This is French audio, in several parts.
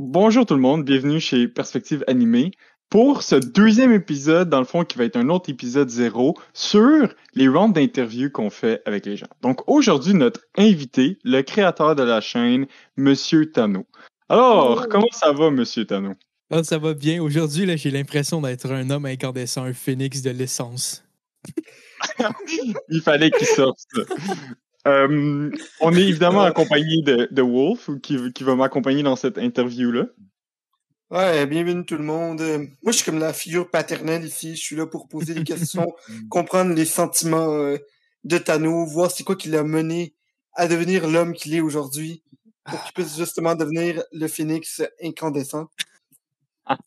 Bonjour tout le monde, bienvenue chez Perspective Animée pour ce deuxième épisode, dans le fond, qui va être un autre épisode zéro sur les rounds d'interviews qu'on fait avec les gens. Donc aujourd'hui, notre invité, le créateur de la chaîne, Monsieur Tano. Alors, comment ça va, Monsieur Tano? Ah, ça va bien. Aujourd'hui, là, j'ai l'impression d'être un homme incandescent, un phénix de l'essence. Il fallait qu'il sorte. Euh, on est évidemment accompagné de, de Wolf, qui, qui va m'accompagner dans cette interview-là. Ouais, bienvenue tout le monde. Moi, je suis comme la figure paternelle ici. Je suis là pour poser des questions, comprendre les sentiments euh, de Tano, voir c'est quoi qui l'a mené à devenir l'homme qu'il est aujourd'hui, pour qu'il puisse justement devenir le phénix incandescent.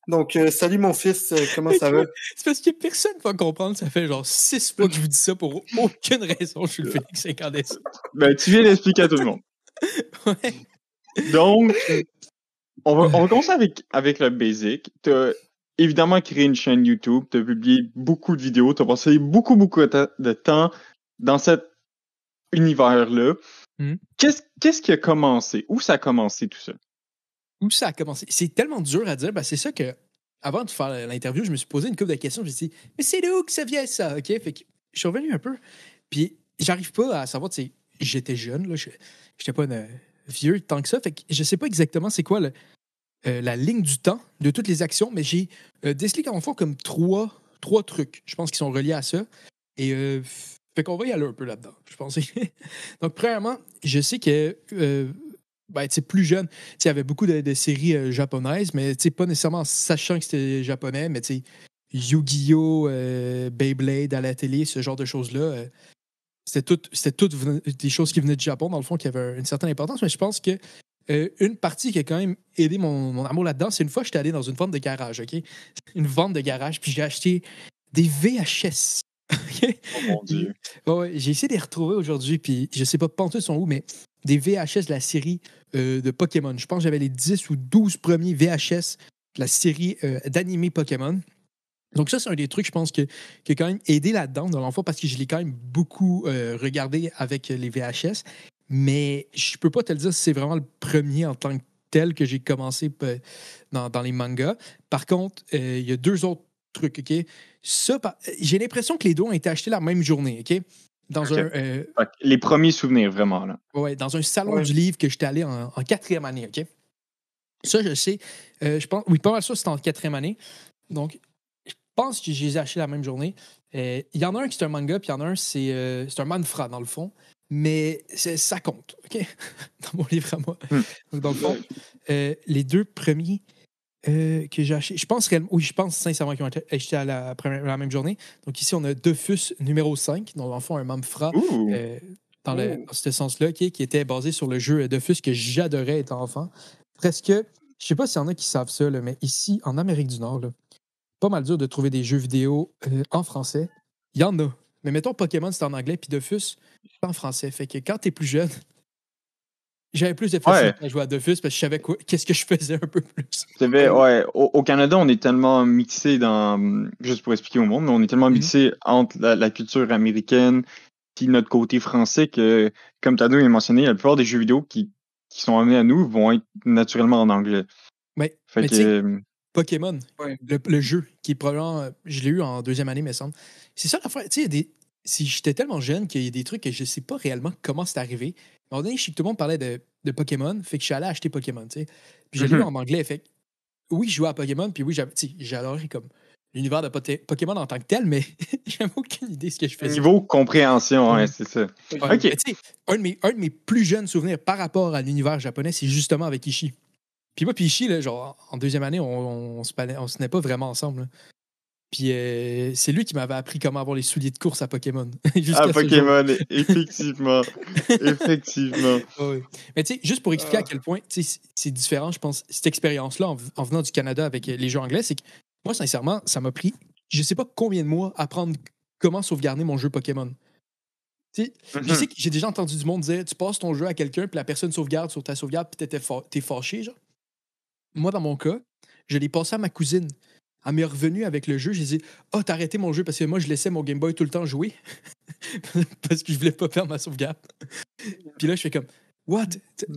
Donc, euh, salut mon fils, euh, comment ça va? C'est parce que personne ne va comprendre. Ça fait genre six fois que je vous dis ça pour aucune raison. Je suis le phénix incandescent. Ben, tu viens d'expliquer à tout le monde. Ouais. Donc, on va, on va commencer avec, avec le basic. Tu as évidemment créé une chaîne YouTube, tu as publié beaucoup de vidéos, tu as passé beaucoup, beaucoup de temps dans cet univers-là. Hmm. Qu'est-ce qu'est-ce qui a commencé? Où ça a commencé tout ça? Où ça a commencé? C'est tellement dur à dire. Ben, c'est ça que, avant de faire l'interview, je me suis posé une couple de questions. Je me suis dit, mais c'est de où que ça vient ça? OK? Fait que je suis revenu un peu. Puis, j'arrive pas à savoir, tu sais, j'étais jeune, là. Je j'étais pas une- vieux tant que ça. Fait que je sais pas exactement c'est quoi euh, la ligne du temps de toutes les actions, mais j'ai euh, décelé quand fond comme trois, trois trucs, je pense, qui sont reliés à ça. Et euh, fait qu'on va y aller un peu là-dedans, je pense. Donc, premièrement, je sais que euh, ben, plus jeune, il y avait beaucoup de, de séries euh, japonaises, mais tu sais, pas nécessairement en sachant que c'était japonais, mais tu sais, Yu-Gi-Oh!, euh, Beyblade à la télé, ce genre de choses-là. euh, c'était tout, c'était toutes des choses qui venaient du Japon, dans le fond, qui avaient une certaine importance, mais je pense que euh, une partie qui a quand même aidé mon, mon amour là-dedans, c'est une fois, j'étais allé dans une vente de garage, OK? Une vente de garage, puis j'ai acheté des VHS. Oh mon Dieu. Ouais, j'ai essayé de les retrouver aujourd'hui, puis je sais pas pantoute sont où, mais des VHS de la série euh, de Pokémon. Je pense que j'avais les 10 ou 12 premiers VHS de la série euh, d'animé Pokémon. Donc ça, c'est un des trucs, je pense, qui a quand même aidé là-dedans, dans l'enfant, parce que je l'ai quand même beaucoup euh, regardé avec les VHS. Mais je peux pas te le dire si c'est vraiment le premier en tant que tel que j'ai commencé euh, dans, dans les mangas. Par contre, il y a deux autres trucs, OK? Ça, j'ai l'impression que les deux ont été achetés la même journée, OK? Dans un... euh, les premiers souvenirs, vraiment, là. Ouais, dans un salon Ouais. du livre que j'étais allé en, en quatrième année, OK? Ça, je sais. Euh, je pense, oui, pas mal sûr, c'était en quatrième année. Donc, je pense que je les ai achetés la même journée. Euh, Il y en a un qui c'est un manga, puis il y en a un, c'est euh, c'est un manfra, dans le fond. Mais ça compte, OK? dans mon livre à moi. Hmm. Donc, dans le fond, euh, les deux premiers euh, que j'ai achetés, je pense réellement, oui, je pense sincèrement qu'ils ont été achetés à la, première- la même journée. Donc, ici, on a Dofus numéro 5, donc, dans le fond, un manfra. Ouh! Euh, dans, le, dans ce sens-là, qui, qui était basé sur le jeu Dofus que j'adorais étant enfant. Presque, je sais pas s'il y en a qui savent ça, là, mais ici, en Amérique du Nord, là, pas mal dur de trouver des jeux vidéo euh, en français. Il y en a. Mais mettons Pokémon, c'est en anglais, puis Dofus, c'est en français. Fait que quand t'es plus jeune, j'avais plus de facilité à jouer à Dofus parce que je savais quoi- qu'est-ce que je faisais un peu plus. Vrai, ouais. Au, au Canada, on est tellement mixé dans. Juste pour expliquer au monde, mais on est tellement Mhm. mixé entre la, la culture américaine puis notre côté français que, comme Tado a mentionné, la plupart des jeux vidéo qui, qui sont amenés à nous vont être naturellement en anglais. Mais, Fait mais que. euh, Pokémon, Ouais. le, le jeu, qui est probablement. euh, Je l'ai eu en deuxième année, me semble. C'est ça l'affaire. Tu sais, des. Si j'étais tellement jeune qu'il y a des trucs que je sais pas réellement comment c'est arrivé. Un moment donné, je sais que tout le monde parlait de, de Pokémon, fait que je suis allé acheter Pokémon, tu sais. Puis je l'ai Mhm. eu en anglais, fait que oui, je jouais à Pokémon, puis oui, j'adorais comme l'univers de Pokémon en tant que tel, mais j'avais aucune idée de ce que je faisais. Niveau compréhension, ouais, c'est ça. Ouais, un, de mes, un de mes plus jeunes souvenirs par rapport à l'univers japonais, c'est justement avec Ishii. Puis moi, puis Ishii, là, genre, en deuxième année, on, on, on se tenait pas vraiment ensemble. là. Puis euh, c'est lui qui m'avait appris comment avoir les souliers de course à Pokémon. Ah, jour. Pokémon, effectivement. effectivement. Ah. Mais tu sais, juste pour expliquer à quel point c'est- différent, je pense, cette expérience-là, en, en venant du Canada avec euh, les jeux anglais, c'est que moi, sincèrement, ça m'a pris, je sais pas combien de mois, à apprendre comment sauvegarder mon jeu Pokémon. Tu sais, Je Mhm. sais que j'ai déjà entendu du monde dire tu passes ton jeu à quelqu'un, puis la personne sauvegarde sur ta sauvegarde, puis t'es fâché, genre. Moi, dans mon cas, je l'ai passé à ma cousine. Elle m'est revenue avec le jeu. J'ai dit Ah, t'as arrêté mon jeu parce que moi, je laissais mon Game Boy tout le temps jouer. parce que je voulais pas perdre ma sauvegarde. puis là, je fais comme What?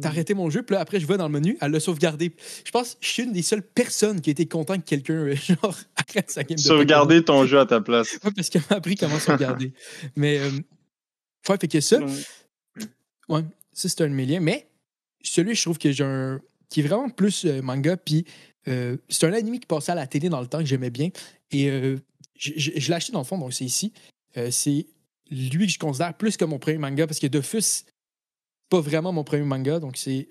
T'as arrêté mon jeu, puis là, après, je vais dans le menu, elle l'a sauvegardé. Je pense que je suis une des seules personnes qui a été content que quelqu'un, euh, genre, arrête sa game de Sauvegarder ton jeu à ta place. Ouais, parce qu'elle m'a appris comment sauvegarder. Mais, euh, ouais, fait que ça, ouais, ça, c'est un de mes liens. Mais, celui, je trouve que j'ai un. qui est vraiment plus euh, manga, puis euh, c'est un anime qui passait à la télé dans le temps que j'aimais bien. Et euh, je, l'ai acheté dans le fond, donc c'est ici. Euh, c'est lui que je considère plus que mon premier manga parce que Dofus, pas vraiment mon premier manga, donc c'est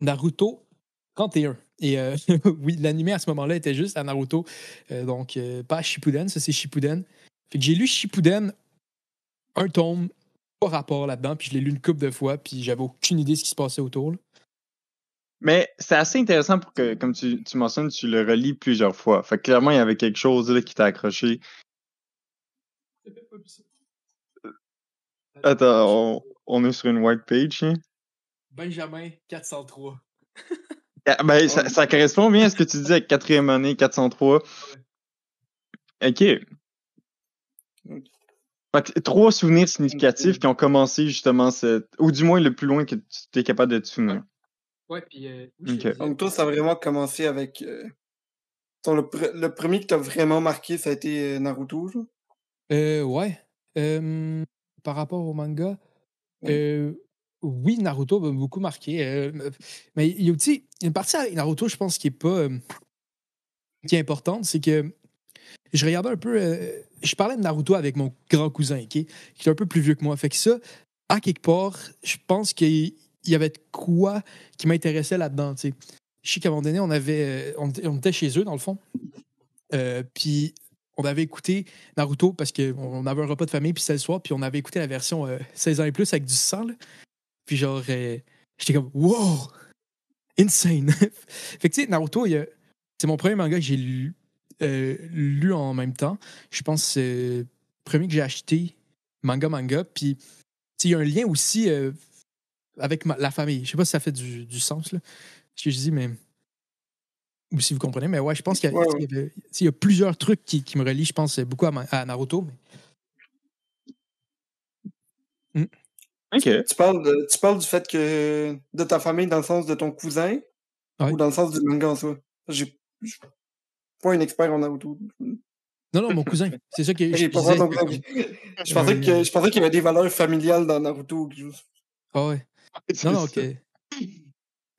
Naruto 31. Et oui, l'anime à ce moment-là était juste à Naruto, donc pas à Shippuden, ça c'est Shippuden. Fait que j'ai lu Shippuden, un tome, pas rapport là-dedans, puis je l'ai lu une couple de fois, puis j'avais aucune idée de ce qui se passait autour. Mais c'est assez intéressant pour que, comme tu, tu mentionnes, tu le relis plusieurs fois. Fait que clairement, il y avait quelque chose là, qui t'a accroché. Attends, on, on est sur une white page. hein? Benjamin 403. Ah, Ben, ça, ça correspond bien à ce que tu disais avec quatrième année, 403. OK. Fait que trois souvenirs significatifs qui ont commencé justement cette... Ou du moins le plus loin que tu es capable de te souvenir. Ouais, puis. euh. Donc toi, ça a vraiment commencé avec... euh, ton- le, le premier qui t'a vraiment marqué, ça a été Naruto, genre? Euh, ouais. Euh, par rapport au manga, euh, oui, Naruto m'a beaucoup marqué. euh, mais il y a aussi une partie avec Naruto, je pense, qui est pas. euh, qui est importante, c'est que je regardais un peu. euh, je parlais de Naruto avec mon grand cousin, qui est un peu plus vieux que moi. Fait que ça, à quelque part, je pense qu'il y avait quoi qui m'intéressait là-dedans. Je sais qu'à un moment donné, on, euh, était- chez eux, dans le fond. Euh, puis on avait écouté Naruto parce qu'on avait un repas de famille, puis c'était le soir, puis on avait écouté la version euh, 16 ans et plus avec du sang. Puis genre, euh, j'étais comme, wow! Insane! fait que tu sais, Naruto, il c'est mon premier manga que j'ai lu, euh, en même temps. Je pense c'est le premier que j'ai acheté, manga manga. Puis il y a un lien aussi euh, avec ma- la famille. Je sais pas si ça fait du, du sens, là, ce que je dis, mais. Ou si vous comprenez, mais ouais, je pense qu'il y, a- Ouais, y y plusieurs trucs qui, qui me relient, je pense, beaucoup à, ma- à Naruto. Mais... OK. Tu parles, de- tu parles du fait que de ta famille dans le sens de ton cousin Ouais. ou dans le sens du manga en soi? J'ai je suis pas un expert en Naruto. Non, non, mon cousin. C'est ça que je pas disais. Je pensais que je pensais qu'il y avait des valeurs familiales dans Naruto. ou quelque chose. Ah ouais. Non, non, ok.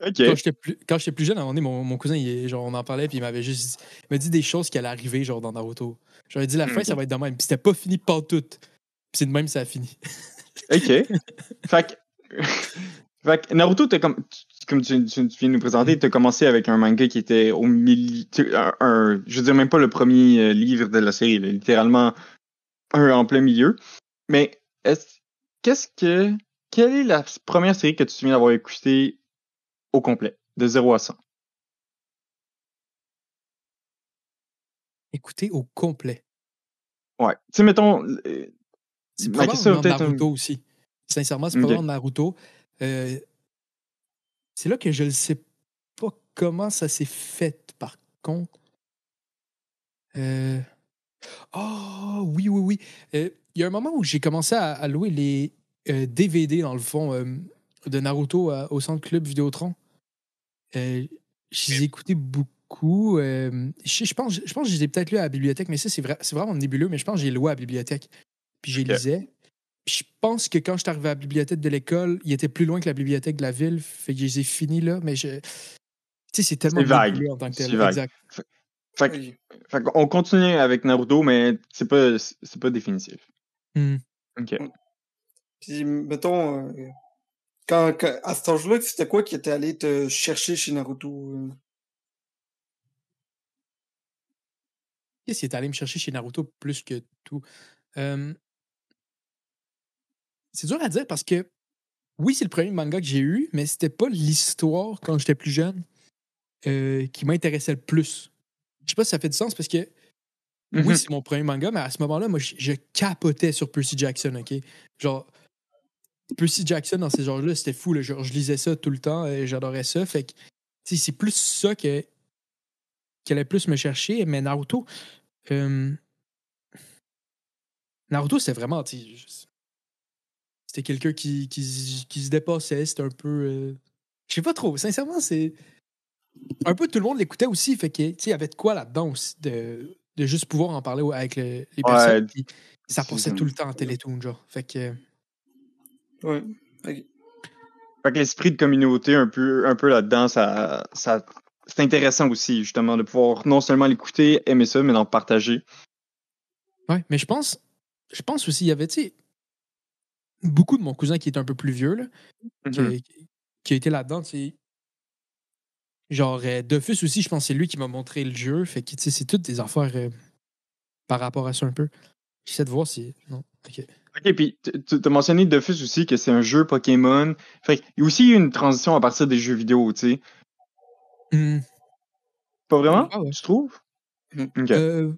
Quand j'étais plus, quand j'étais plus jeune, à un moment donné, mon, mon cousin, il, genre, on en parlait, puis il m'avait juste dit, il m'a dit des choses qui allaient arriver, genre, dans Naruto. J'aurais dit, la fin, Ok. ça va être de même. Puis c'était pas fini pas tout. Puis c'est de même, ça a fini. OK. fait que... fait que Naruto, t'as comme... tu- comme tu, viens de nous présenter, tu as commencé avec un manga qui était au milieu. un- je veux dire, même pas le premier euh, livre de la série, là, littéralement un en plein milieu. Mais est-ce qu'est-ce que. Quelle est la première série que tu te souviens d'avoir écoutée au complet, de 0 à 100? Écoutez au complet. Ouais. Tu sais, mettons. euh, C'est probablement un- Naruto aussi. Sincèrement, c'est Ok. probablement Naruto. Euh, c'est là que je ne sais pas comment ça s'est fait, par contre. Euh... Oh, oui, oui, oui. Euh, Il y a un moment où j'ai commencé à, à louer les DVD, dans le fond, euh, de Naruto à- au centre club Vidéotron. Euh, je les ai écoutés beaucoup. euh, je, je pense, je pense que je les ai peut-être lus à la bibliothèque, mais ça, c'est vrai, c'est vraiment nébuleux, mais je pense que j'ai loué à la bibliothèque. Puis j'ai Ok. lisais. Puis je pense que quand je suis arrivé à la bibliothèque de l'école, il était plus loin que la bibliothèque de la ville. Fait que je les ai finis là, mais je. Tu sais, c'est tellement C'est vague. en tant que tel. C'est vague. Exact. Fait, que- Oui. fait qu'on continue avec Naruto, mais c'est pas, c'est pas définitif. Hmm. OK. Puis, mettons, euh, quand, quand- à cet âge-là, c'était quoi qui était allé te chercher chez Naruto? euh? Qu'est-ce qui est allé me chercher chez Naruto plus que tout? Euh, C'est dur à dire parce que oui, c'est le premier manga que j'ai eu, mais c'était pas l'histoire quand j'étais plus jeune euh, qui m'intéressait le plus. Je sais pas si ça fait du sens parce que oui, c'est mon premier manga, mais à ce moment-là, moi, je, je capotais sur Percy Jackson, OK? Genre, Percy Jackson dans ces genres-là, c'était fou. là. Je lisais ça tout le temps, et j'adorais ça. Fait que, c'est plus ça que, qui allait plus me chercher. Mais Naruto, euh, Naruto, c'était vraiment, c'était quelqu'un qui, qui, se- qui se dépassait. C'était un peu. euh, Je sais pas trop. Sincèrement, c'est. Un peu tout le monde l'écoutait aussi. Fait que, il y avait de quoi là-dedans aussi, de, de juste pouvoir en parler avec le- les personnes. puis ça passait tout le temps en télétoon, genre. Fait que. Ouais. Fait que l'esprit de communauté un peu, un peu là-dedans, ça, ça, c'est intéressant aussi, justement, de pouvoir non seulement l'écouter, aimer ça, mais d'en partager. Ouais, mais je pense. Je pense aussi, il y avait, tu sais. Beaucoup de mon cousin qui est un peu plus vieux, là, qui, Mhm. a, qui a été là-dedans, tu sais. Genre, euh, Dofus aussi, je pense que c'est lui qui m'a montré le jeu. Fait que, tu sais, c'est toutes des affaires euh, par rapport à ça un peu. J'essaie de voir si. Non, ok. Ok, puis tu t'as mentionné Dofus aussi que c'est un jeu Pokémon. Fait qu'il y a aussi eu une transition à partir des jeux vidéo, tu sais. Hmm, Pas vraiment? Ah ouais. Tu trouves? Mm. Ok. euh,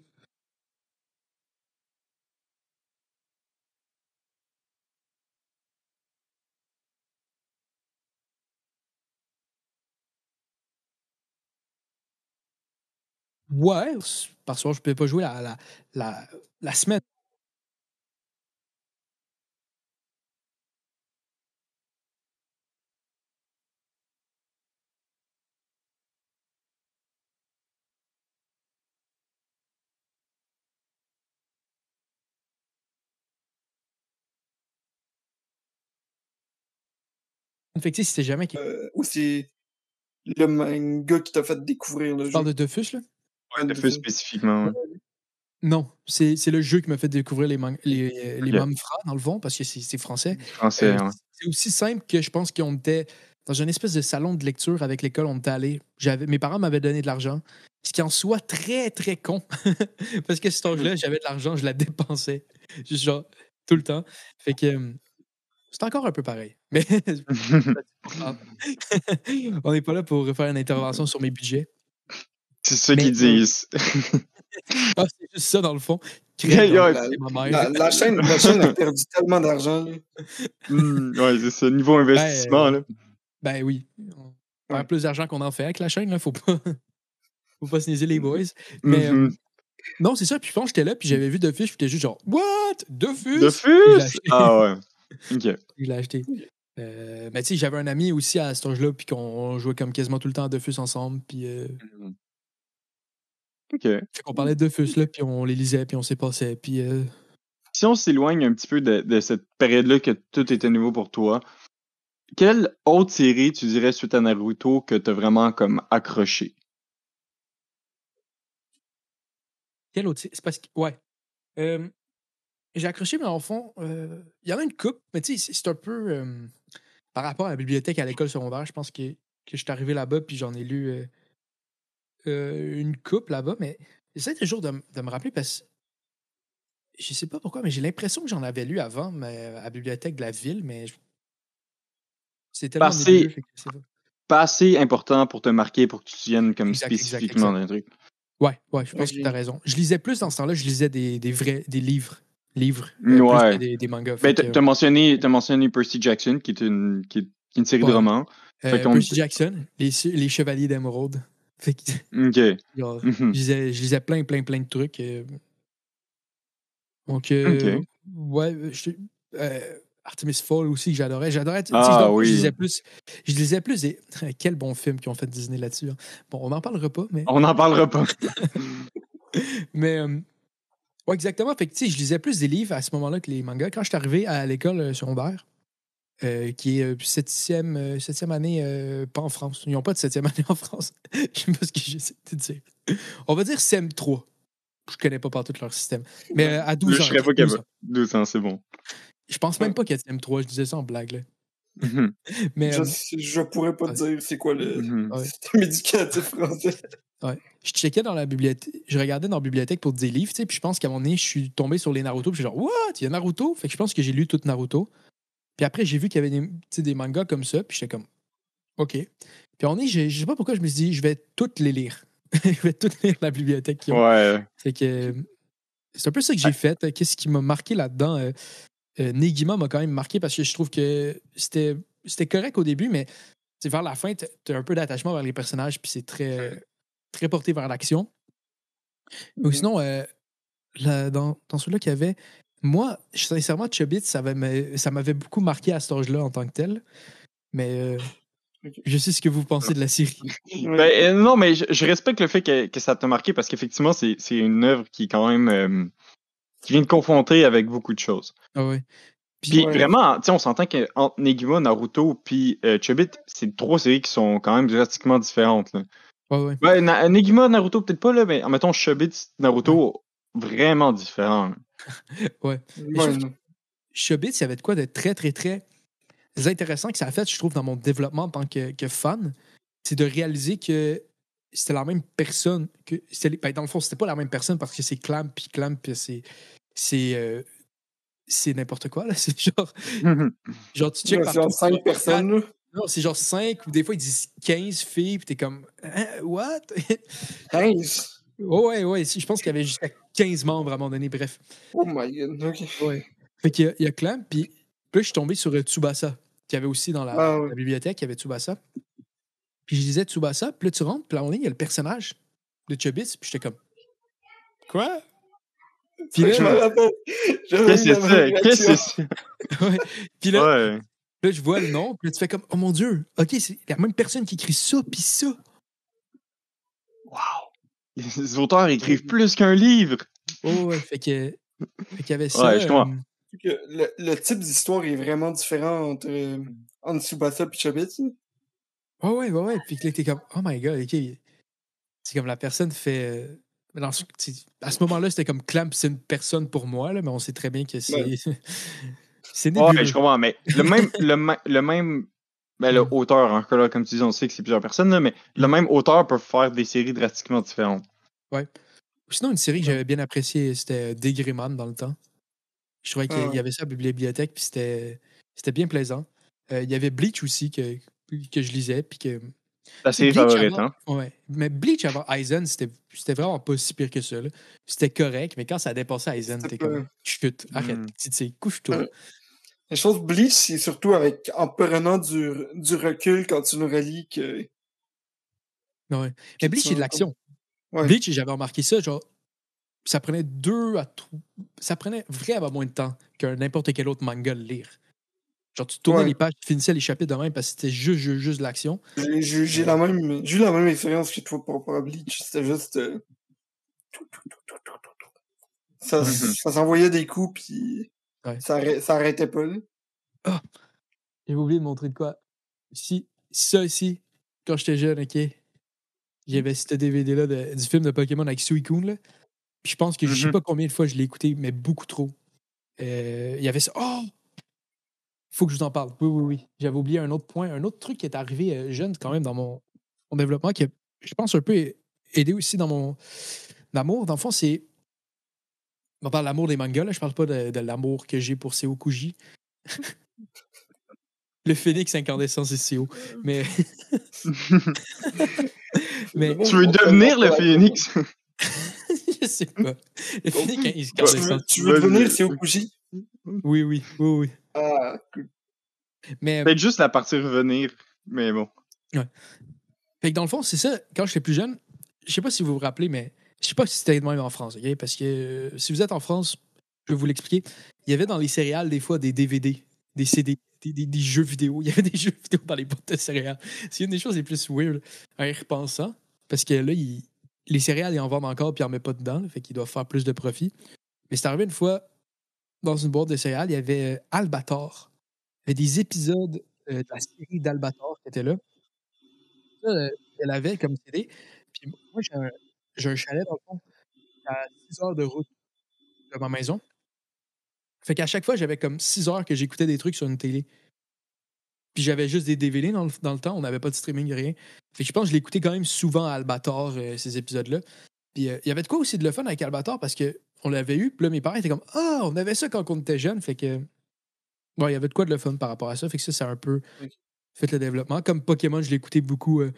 Ouais, c'est- parce que je ne pouvais pas jouer la, la, la, la semaine. Fait que tu sais, si c'est jamais qui Euh, ou c'est le manga qui t'a fait découvrir le jeu. parle de Dofus, là? Ouais, Dofus spécifiquement. ouais. Non, c'est c'est le jeu qui m'a fait découvrir les, man- les, euh, les dans le fond, parce que c'est français. Français, Euh, ouais. C'est aussi simple que je pense qu'on était dans une espèce de salon de lecture avec l'école, on était allé. J'avais, mes parents m'avaient donné de l'argent, ce qui en soit très, très con. Parce que cet âge-là, j'avais de l'argent, je la dépensais. Juste genre, tout le temps. Fait que euh, c'est encore un peu pareil. Mais on n'est pas là pour faire une intervention sur mes budgets. c'est ça Mais- qu'ils disent. Ah, c'est juste ça, dans le fond. Yeah, yeah. La, la chaîne, la chaîne a perdu tellement d'argent. Hmm, ouais, c'est ça. Niveau investissement, là. Ben oui. On perd Ouais. plus d'argent qu'on en fait avec la chaîne, là. Faut pas. Faut pas se niaiser les boys. Mais euh, non, c'est ça. Puis que j'étais là, puis j'avais vu Dofus, j'étais juste genre, What? Dofus? Dofus? Ah ouais. Ok. Je l'ai acheté. Euh, mais tu sais, j'avais un ami aussi à cet âge-là, puis qu'on jouait comme quasiment tout le temps à Dofus ensemble, puis euh, Ok. fait qu'on parlait de Dofus, là, puis on les lisait, puis on s'est passé, puis euh, Si on s'éloigne un petit peu de, de cette période-là que tout était nouveau pour toi, quelle autre série tu dirais suite à Naruto que t'as vraiment comme accroché? Quel autre? C'est parce que. Ouais. Euh, j'ai accroché, mais en fond, euh, il y en a une coupe, mais tu sais, c'est- un peu. euh, par rapport à la bibliothèque à l'école secondaire, je pense que, que je suis arrivé là-bas, puis j'en ai lu euh, euh, une coupe là-bas, mais j'essaie toujours de, de me rappeler parce que. Je sais pas pourquoi, mais j'ai l'impression que j'en avais lu avant mais à la bibliothèque de la ville, mais. je- C'est tellement sais pas. Assez important pour te marquer, pour que tu te souviennes comme Exact, spécifiquement d'un truc. Ouais, ouais, je pense que tu as raison. Je lisais plus dans ce temps-là, je lisais des, des vrais des livres. Livres. euh, plus Ouais. que des, des mangas. Ben, t'as mentionné, t'as mentionné Percy Jackson, qui est une, qui est, une série Ouais. de romans. euh, Percy Jackson, les, les Chevaliers d'Émeraude. Que, Ok. genre, Mhm. je, lisais, je lisais plein, plein, plein de trucs. euh. Donc, euh, ouais, je- Artemis Fall aussi, que j'adorais. J'adorais. Ah, oui. Je lisais plus. Je lisais plus des. Quel bon film qu'ils ont fait Disney là-dessus. hein. Bon, on n'en parlera pas, mais. On n'en parlera pas. Mais ouais, exactement. Fait que tu sais, je lisais plus des livres à ce moment-là que les mangas. Quand je suis arrivé à l'école euh, secondaire, euh, qui est euh, septième, euh, septième année, euh, pas en France. Ils n'ont pas de septième année en France. Je sais pas ce que j'essaie de dire. On va dire SEM3. Je connais pas partout leur système. Mais euh, à 12 Je ans. serais pas 12 capable. ans. 12 ans, c'est bon. Je pense même pas qu'il y a SEM3. Je disais ça en blague. Là. Mhm. Mais Je, euh, je pourrais pas te dire c'est quoi le Mhm. Système éducatif français. Je checkais dans la bibliothèque, je regardais dans la bibliothèque pour des livres, tu sais, puis je pense qu'à un moment donné, je suis tombé sur les Naruto, puis je suis genre, what? Il y a Naruto? Fait que je pense que j'ai lu tout Naruto. Puis après, j'ai vu qu'il y avait des, des mangas comme ça, puis j'étais comme, OK. Puis moment donné, je je sais pas pourquoi je me suis dit, je vais toutes les lire. je vais toutes lire la bibliothèque ont. Ouais. Fait que euh, c'est un peu ça que j'ai fait. Qu'est-ce qui m'a marqué là-dedans? Euh, euh, Negima m'a quand même marqué parce que je trouve que c'était correct au début, mais vers la fin, tu as un peu d'attachement vers les personnages, puis c'est très, très porté vers l'action. Ou sinon, euh, la- dans, dans celui-là qu'il y avait Moi, sincèrement, Chubit, ça m'avait ça m'avait beaucoup marqué à cet âge-là en tant que tel. Mais euh, je sais ce que vous pensez de la série. Ben, euh, non, mais je, je respecte le fait que, que ça t'a marqué parce qu'effectivement, c'est une œuvre qui est quand même. euh, qui vient de confronter avec beaucoup de choses. Ah ouais. Puis Ouais. vraiment, on s'entend qu'entre Negima, Naruto, puis euh, Chubit, c'est trois séries qui sont quand même drastiquement différentes. Là. Ah ouais. Ouais, Na- Negima, Naruto, peut-être pas, là, mais en mettons Chubit, Naruto, vraiment différent. Ouais. Ouais. Chubit, il y avait de quoi de très, très, très intéressant que ça a fait, je trouve, dans mon développement en tant que, que fan. C'est de réaliser que c'était la même personne. que ben, Dans le fond, c'était pas la même personne parce que c'est Clamp, puis Clamp, puis c'est. C'est. euh, c'est n'importe quoi, là. C'est genre. Genre, tu check Ouais. C'est genre cinq personnes, là. Non, c'est genre 5 ou des fois ils disent 15 filles, puis t'es comme. Hein, what? 15. oh, ouais, ouais. Je pense qu'il y avait jusqu'à 15 membres à un moment donné, bref. Oh my god, ok. Ouais. Fait qu'il y a, il y a Clamp, puis là, je suis tombé sur euh, Tsubasa, qui avait aussi dans la, Ah ouais. la bibliothèque, il y avait Tsubasa. Puis je disais Tsubasa, puis là, tu rentres, puis à un moment donné, il y a le personnage de Chubis, puis j'étais comme. Quoi? Puis Je me là, rappelle. J'avais Qu'est-ce que c'est? Qu'est-ce que c'est? ça? ouais. Puis là, Ouais. Là, je vois le nom, puis là, tu fais comme, oh mon Dieu, ok, c'est la même personne qui écrit ça, puis ça. Wow. Les auteurs écrivent plus qu'un livre. Oh, ouais, fait que. Fait qu'il y avait ça. Ouais, je comprends. euh, que le, le type d'histoire est vraiment différent entre, euh, entre Tsubasa et Chobits. Ouais, ouais, ouais, ouais. Puis que là, t'es comme, oh my god, ok. C'est comme la personne fait. euh, dans ce- à ce moment-là, c'était comme Clamp, c'est une personne pour moi, là, mais on sait très bien que c'est. Ouais. c'est nébuleux. Ouais, je comprends, mais le même, le, le même, ben, le Mm. auteur, encore là, comme tu dis, on sait que c'est plusieurs personnes, là, mais le même auteur peut faire des séries drastiquement différentes. Sinon, une série que j'avais bien appréciée, c'était Degreman dans le temps. Je trouvais qu'il y- Ah. y avait ça à la bibliothèque, puis c'était c'était bien plaisant. Euh, il y avait Bleach aussi que, que je lisais, puis que. Bleach favorite, avant- hein? Ouais. Mais Bleach avant Aizen, c'était c'était vraiment pas si pire que ça. C'était correct, mais quand ça a dépassé Aizen, C'était t'es comme. Chut, arrête, Mm. tu sais, couche-toi. Ouais. La chose Bleach, c'est surtout avec en prenant du, du recul quand tu nous relis que. Ouais. Mais Bleach, c'est de l'action. Ouais. Bleach, j'avais remarqué ça, genre, ça prenait deux à trois. Ça prenait vraiment moins de temps qu'un n'importe quel autre manga le lire. Genre, tu tournais Ouais. les pages, tu finissais les chapitres de même parce que c'était juste, juste, l'action. J'ai j'ai la même j'ai eu la même expérience que toi à Bleach. C'était juste. euh, Ça, ça s'envoyait des coups, puis Ouais. ça, ça arrêtait pas. là. J'ai oublié de montrer de quoi. Si, ça ici, quand j'étais jeune, ok, j'avais ce DVD-là du film de Pokémon avec Suicune, là. Puis je pense que je sais Mhm. pas combien de fois je l'ai écouté, mais beaucoup trop. Euh, Il y avait ça. Oh! Faut que je vous en parle. Oui, oui, oui. J'avais oublié un autre point, un autre truc qui est arrivé euh, jeune quand même dans mon, mon développement, qui a, je pense, un peu aidé aussi dans mon amour. Dans le fond, c'est. On parle de l'amour des mangas, là. Je parle pas de, de l'amour que j'ai pour Seo Kuji. Le phénix incandescent, c'est Seo. Mais. mais tu veux devenir le phénix? je sais pas. Le phénix Tu veux, incandescent. tu veux devenir Seokuji? Oui, oui, oui, oui. Ah, cool. Mais. Peut-être juste la partie revenir, mais bon. Fait que dans le fond, c'est ça, quand j'étais plus jeune, je sais pas si vous vous rappelez, mais je sais pas si c'était de même en France, OK? Parce que euh, si vous êtes en France, je vais vous l'expliquer. Il y avait dans les céréales, des fois, des DVD, des CD, des, des- des jeux vidéo. Il y avait des jeux vidéo dans les boîtes de céréales. C'est une des choses les plus weird en y repensant. Parce que là, il- les céréales, ils en vendent encore puis ils en mettent pas dedans. là, fait qu'ils doivent faire plus de profit. Mais c'est arrivé une fois, dans une boîte de céréales, il y avait euh, Albator. Il y avait des épisodes euh, de la série d'Albator qui étaient là. Ça, euh, elle avait comme CD. Puis moi, j'ai un, un chalet, dans le fond, à 6 heures de route de ma maison. Fait qu'à chaque fois, j'avais comme 6 heures que j'écoutais des trucs sur une télé. Puis j'avais juste des DVD dans le, dans le temps, on n'avait pas de streaming, rien. Fait que je pense que je l'écoutais quand même souvent à Albator, ces épisodes-là. Puis euh, il y avait de quoi aussi de le fun avec Albator parce que on l'avait eu, puis là, mes parents étaient comme Ah, on avait ça quand on était jeune. Fait que. Ouais, il y avait de quoi de le fun par rapport à ça. Fait que ça, ça a un peu fait le développement. Comme Pokémon, je l'écoutais beaucoup euh,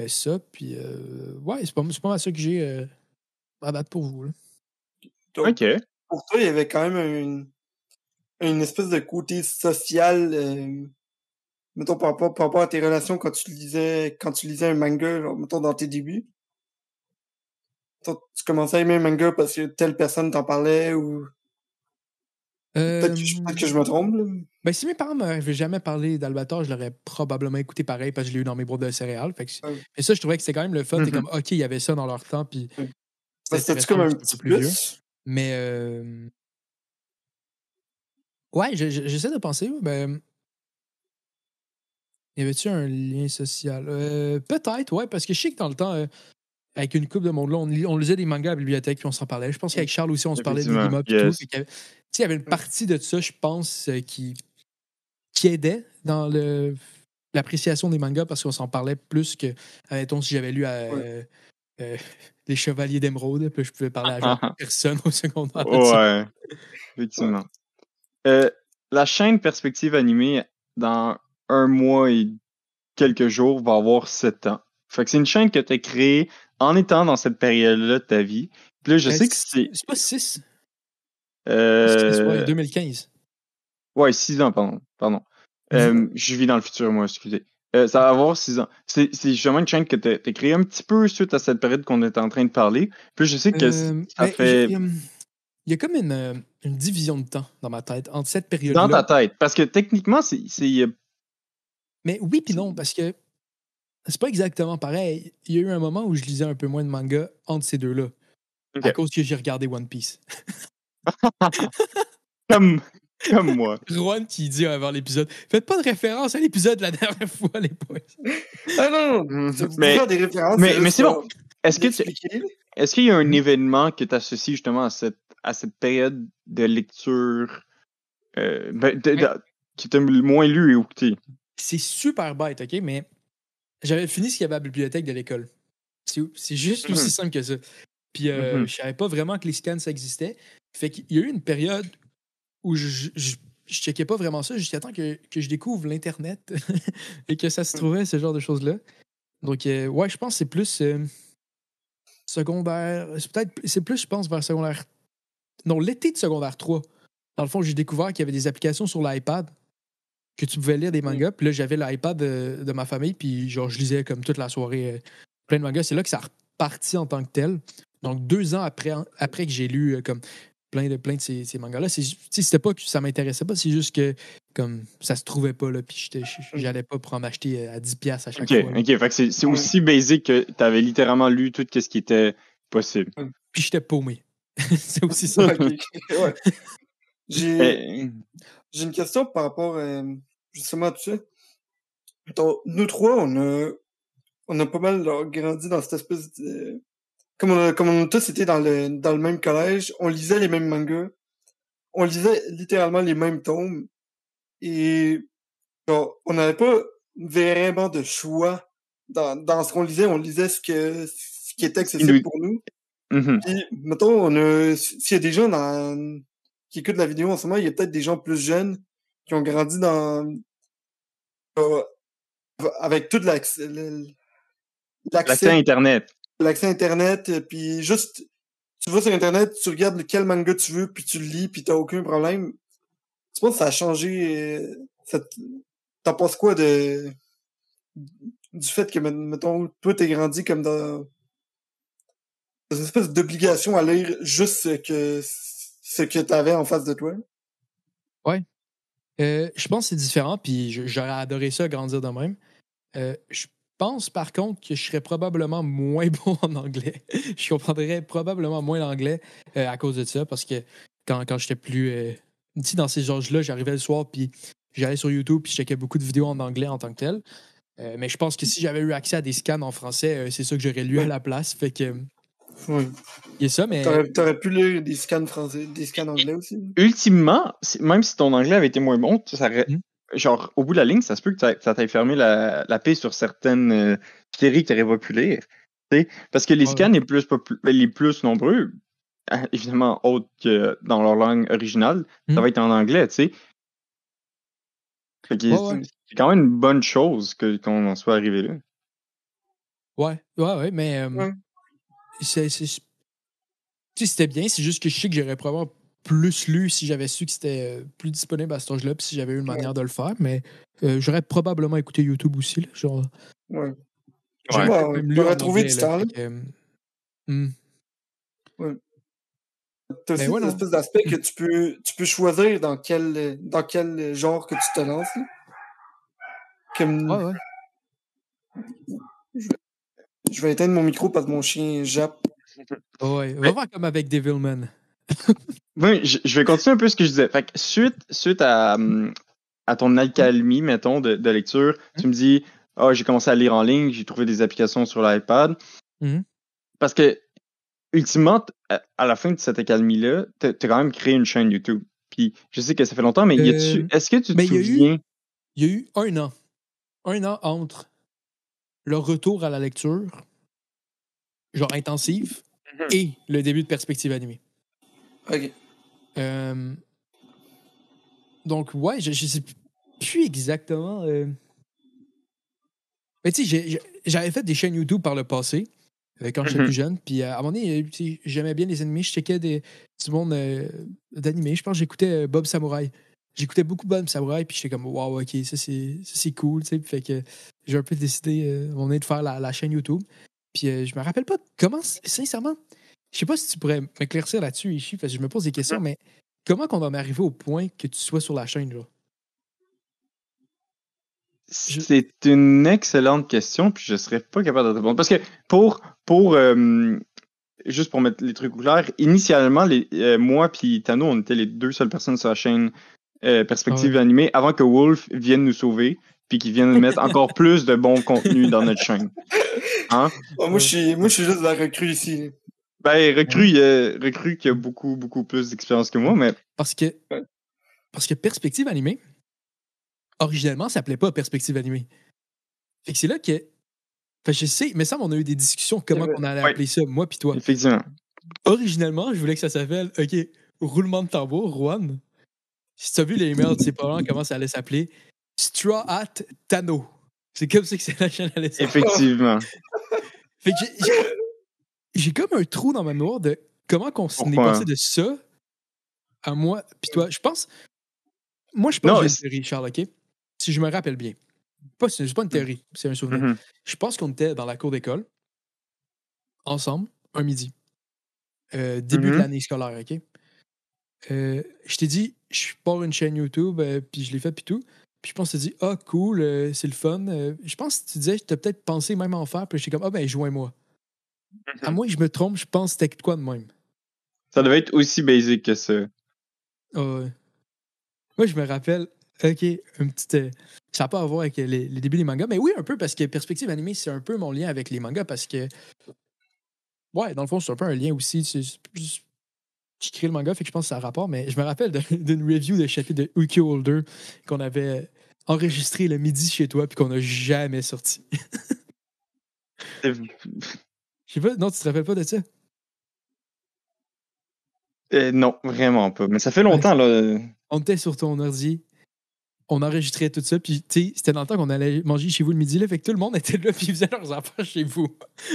euh, ça. Puis, euh, ouais, c'est pas, c'est pas mal ça que j'ai euh, à date pour vous. là. Donc, Ok. pour toi, il y avait quand même une, une espèce de côté social, euh, mettons, par rapport, par rapport à tes relations quand tu lisais, quand tu lisais un manga, genre, mettons, dans tes débuts. Tu commençais à aimer un manga parce que telle personne t'en parlait ou... Peut-être que, je- Euh, peut-être que je me trompe. là. Ben, si mes parents m'avaient jamais parlé d'Albator, je l'aurais probablement écouté pareil parce que je l'ai eu dans mes boîtes de céréales. Fait que- Ouais. Mais ça, je trouvais que c'était quand même le fun. T'es Mhm. comme, OK, il y avait ça dans leur temps. Puis Ouais. c'était C'était-tu comme un petit plus vieux. Mais. euh, Ouais, je- je- j'essaie de penser. Ben... Y avait-tu un lien social? Euh, Peut-être, ouais, parce que je sais que dans le temps, euh, avec une couple de monde là, on, lis- on lisait des mangas à la bibliothéque puis on s'en parlait. Je pense qu'avec Charles aussi, on se parlait des tout. yes. Sais, il y avait une partie de ça, je pense, euh, qui, qui aidait dans le l'appréciation des mangas parce qu'on s'en parlait plus que, admettons, si j'avais lu euh, euh, Les Chevaliers d'Émeraude, puis je pouvais parler à genre personne au secondaire. Ouais, effectivement. Euh, la chaîne Perspective Animée, dans un mois et quelques jours, va avoir sept ans. Fait que c'est une chaîne que tu as créée en étant dans cette période-là de ta vie. Puis là, je Euh, sais que c'est... C'est pas 6. Euh, 2015. ouais, six ans, pardon. pardon. Euh, je vis dans le futur, moi, excusez. Euh, ça va avoir six ans. C'est c'est justement une chaîne que tu as, créée un petit peu suite à cette période qu'on est en train de parler. Puis je sais que Euh, ça ben, fait... euh, Il y a comme une, euh, une division de temps dans ma tête entre cette Dans période-là. ta tête. Parce que techniquement, c'est... c'est, euh, Mais oui puis non, parce que c'est pas exactement pareil. Il y a eu un moment où je lisais un peu moins de manga entre ces deux-là. À cause que j'ai regardé One Piece. Comme, comme moi. Juan qui dit avant l'épisode Faites pas de référence à l'épisode de la dernière fois, les boys. Ah non. Vous Mais- faire des références. mais- c'est mais c'est bon. Est-ce que est-ce qu'il y a un événement que tu associes justement à cette, à cette période de lecture euh, ben, de- de- qui t'a le moins lu et écouté? C'est super bête, OK? Mais j'avais fini ce qu'il y avait à la bibliothèque de l'école. C'est juste aussi Mhm. simple que ça. Puis euh, Mhm. je savais pas vraiment que les scans, ça existait. Fait qu'il y a eu une période où je, je, je checkais pas vraiment ça jusqu'à temps que, que je découvre l'Internet et que ça se trouvait, ce genre de choses-là. Donc, euh, ouais, je pense que c'est plus euh, secondaire. C'est peut-être. C'est plus, je pense, vers secondaire. Non, l'été de secondaire 3. Dans le fond, j'ai découvert qu'il y avait des applications sur l'iPad que tu pouvais lire des mangas. Puis là, j'avais l'iPad de, de ma famille, puis genre, je lisais comme toute la soirée euh, plein de mangas. C'est là que ça a reparti en tant que tel. Donc, deux ans après, après que j'ai lu euh, comme plein de, plein de ces, ces mangas-là, c'était pas que ça m'intéressait pas, c'est juste que comme ça se trouvait pas, là, puis j'étais- j'allais pas pour en acheter euh, à 10$ piastres à chaque fois. là. ok. Fait que c'est aussi basique que tu avais littéralement lu tout ce qui était possible. Puis j'étais paumé. c'est aussi ça. Ouais. J'ai Eh, j'ai une question par rapport euh, justement à tout ça. Donc, nous trois, on a, on a pas mal là, grandi dans cette espèce de... Comme on a, comme on a tous été dans le, dans le même collège, on lisait les mêmes mangas, on lisait littéralement les mêmes tomes, et genre, on n'avait pas vraiment de choix dans, dans ce qu'on lisait, on lisait ce que ce qui était accessible pour nous. mhm. Puis, mettons, on a, s'il y a des gens dans, qui écoutent la vidéo en ce moment, il y a peut-être des gens plus jeunes qui ont grandi dans, euh, avec tout l'accès, L'accès Internet. l'accès Internet, euh, puis juste, tu vas sur Internet, tu regardes lequel manga tu veux, puis tu le lis, puis t'as aucun problème. Tu penses que ça a changé, euh, t'en penses quoi de, du fait que, mettons, toi, t'es grandi comme dans, dans une espèce d'obligation à lire juste ce que, ce que t'avais en face de toi? Euh, je pense que c'est différent, puis j'aurais adoré ça, grandir de même. Euh, je pense par contre que je serais probablement moins bon en anglais. je comprendrais probablement moins l'anglais euh, à cause de ça, parce que quand, quand j'étais plus. Tu sais, dans ces âges-là, j'arrivais le soir, puis j'allais sur YouTube, puis je checkais beaucoup de vidéos en anglais en tant que tel. Mais je pense que si j'avais eu accès à des scans en français, c'est ça que j'aurais lu à la place. Fait que. Oui. Il y a ça, mais. T'aurais, t'aurais pu lire des scans français, des scans anglais aussi. Ultimement, c'est- même si ton anglais avait été moins bon, ça aurait- Mhm. genre, au bout de la ligne, ça se peut que ça ça t'ait fermé la, la paix sur certaines euh, séries que t'aurais pas pu lire. Tu sais, Parce que les Ouais. scans les plus, popul- les plus nombreux, hein, évidemment autres que dans leur langue originale, ça Mhm. va être en anglais, tu sais. Fait que Ouais, c'est- ouais. c'est quand même une bonne chose que qu'on en soit arrivé là. Ouais, ouais, ouais, mais. euh, Ouais. c'est- c'est- Tu sais, c'était bien, c'est juste que je sais que j'aurais probablement plus lu si j'avais su que c'était euh, plus disponible à cet âge-là, puis si j'avais eu une manière de le faire, mais euh, j'aurais probablement écouté YouTube aussi, là, genre. Ouais. J'aurais Ouais, ouais. trouvé du temps, hmm. t'as aussi Ben ouais, cette non. espèce d'aspect que tu peux, tu peux choisir dans quel, dans quel genre que tu te lances. là. Comme, Ouais, ouais. Je vais éteindre mon micro parce que mon chien jappe. Ouais, va voir comme avec Devilman. Oui, je, je vais continuer un peu ce que je disais. Fait que suite, suite à, hum, à ton alcalmie, mettons, de, de lecture, tu me dis Ah, j'ai commencé à lire en ligne, j'ai trouvé des applications sur l'iPad. Mhm. Parce que, ultimement, à, la fin de cette accalmie-là, t'as as quand même créé une chaîne YouTube. Puis je sais que ça fait longtemps, mais Euh, est-ce que tu te souviens? Il y a eu un an. Un an entre le retour à la lecture, genre intensive, Mhm. et le début de perspective animée. Ok. Euh, donc, ouais, je, je sais plus exactement. euh. Mais tu sais, j'avais fait des chaînes YouTube par le passé, euh, quand j'étais Mhm. plus jeune. Puis à un moment donné, j'aimais bien les animés. Je checkais des, du monde euh, d'animés. Je pense que j'écoutais Bob Samurai. J'écoutais beaucoup Bob Samurai, puis j'étais comme, waouh, ok, ça c'est cool, tu sais. Puis Fait que j'ai un peu décidé, euh, moment donné, de faire la, la chaîne YouTube. Puis euh, je me rappelle pas comment, sincèrement, je sais pas si tu pourrais m'éclaircir là-dessus, Ishi, parce que je me pose des questions, mais comment qu'on va m'arriver au point que tu sois sur la chaîne, là? Je- C'est une excellente question, puis je serais pas capable de répondre. Parce que pour, pour euh, juste pour mettre les trucs au clair, initialement, les, euh, moi puis Tano, on était les deux seules personnes sur la chaîne euh, Perspective Ah Animée avant que Wolf vienne nous sauver, puis qu'il vienne mettre encore plus de bon contenu dans notre chaîne. Hein? Oh, moi, je suis, moi, je suis juste la recrue ici. Ben, recrue, il y a- recrue qui a beaucoup, beaucoup plus d'expérience que moi, mais Parce que, Ouais. parce que Perspective animée, originellement, ça s'appelait pas Perspective animée. Fait que c'est là que. Fait que je sais, mais ça, on a eu des discussions comment on allait appeler ça, moi puis toi. effectivement. Originellement, je voulais que ça s'appelle, OK, roulement de tambour, Juan. Si tu as vu les emails de ses parents, comment ça allait s'appeler, Straw Hat Tano. C'est comme ça que c'est la chaîne allait s'appeler. Effectivement. Fait que j'ai- comme un trou dans ma mémoire de comment qu'on s'en est Pourquoi? passé de ça à moi puis toi. Je pense. Moi, je Non, pense que j'ai c'est- une théorie, Charles, OK? Si je me rappelle bien. Pas, c'est pas une théorie, c'est un souvenir. Mhm. Je pense qu'on était dans la cour d'école, ensemble, un midi. Euh, début de l'année scolaire, OK? Euh, je t'ai dit, je pars une chaîne YouTube, euh, puis je l'ai fait, puis tout. Puis je pense que tu dit, ah, cool, euh, c'est le fun. Euh, je pense que tu disais, tu as peut-être pensé même en faire, puis j'étais comme, ah, ben, joins-moi. À moins que je me trompe, je pense que c'était quoi de même? Ça devait être aussi basic que ça. Ah ouais. Moi, je me rappelle, OK, un petit. euh, ça n'a pas à voir avec les, les débuts des mangas, mais oui, un peu, parce que Perspective Animée, c'est un peu mon lien avec les mangas, parce que. Ouais, dans le fond, c'est un peu un lien aussi. J'ai créé le manga, fait que je pense que ça a rapport, mais je me rappelle d'une review de chapitre de Uki Holder qu'on avait enregistré le midi chez toi, puis qu'on n'a jamais sorti. Je sais pas, non, tu te rappelles pas de ça? Euh, non, vraiment pas. Mais ça fait longtemps, là. on était sur ton ordi, on enregistrait tout ça, puis tu sais, c'était dans le temps qu'on allait manger chez vous le midi, là, fait que tout le monde était là, puis ils faisaient leurs affaires chez vous.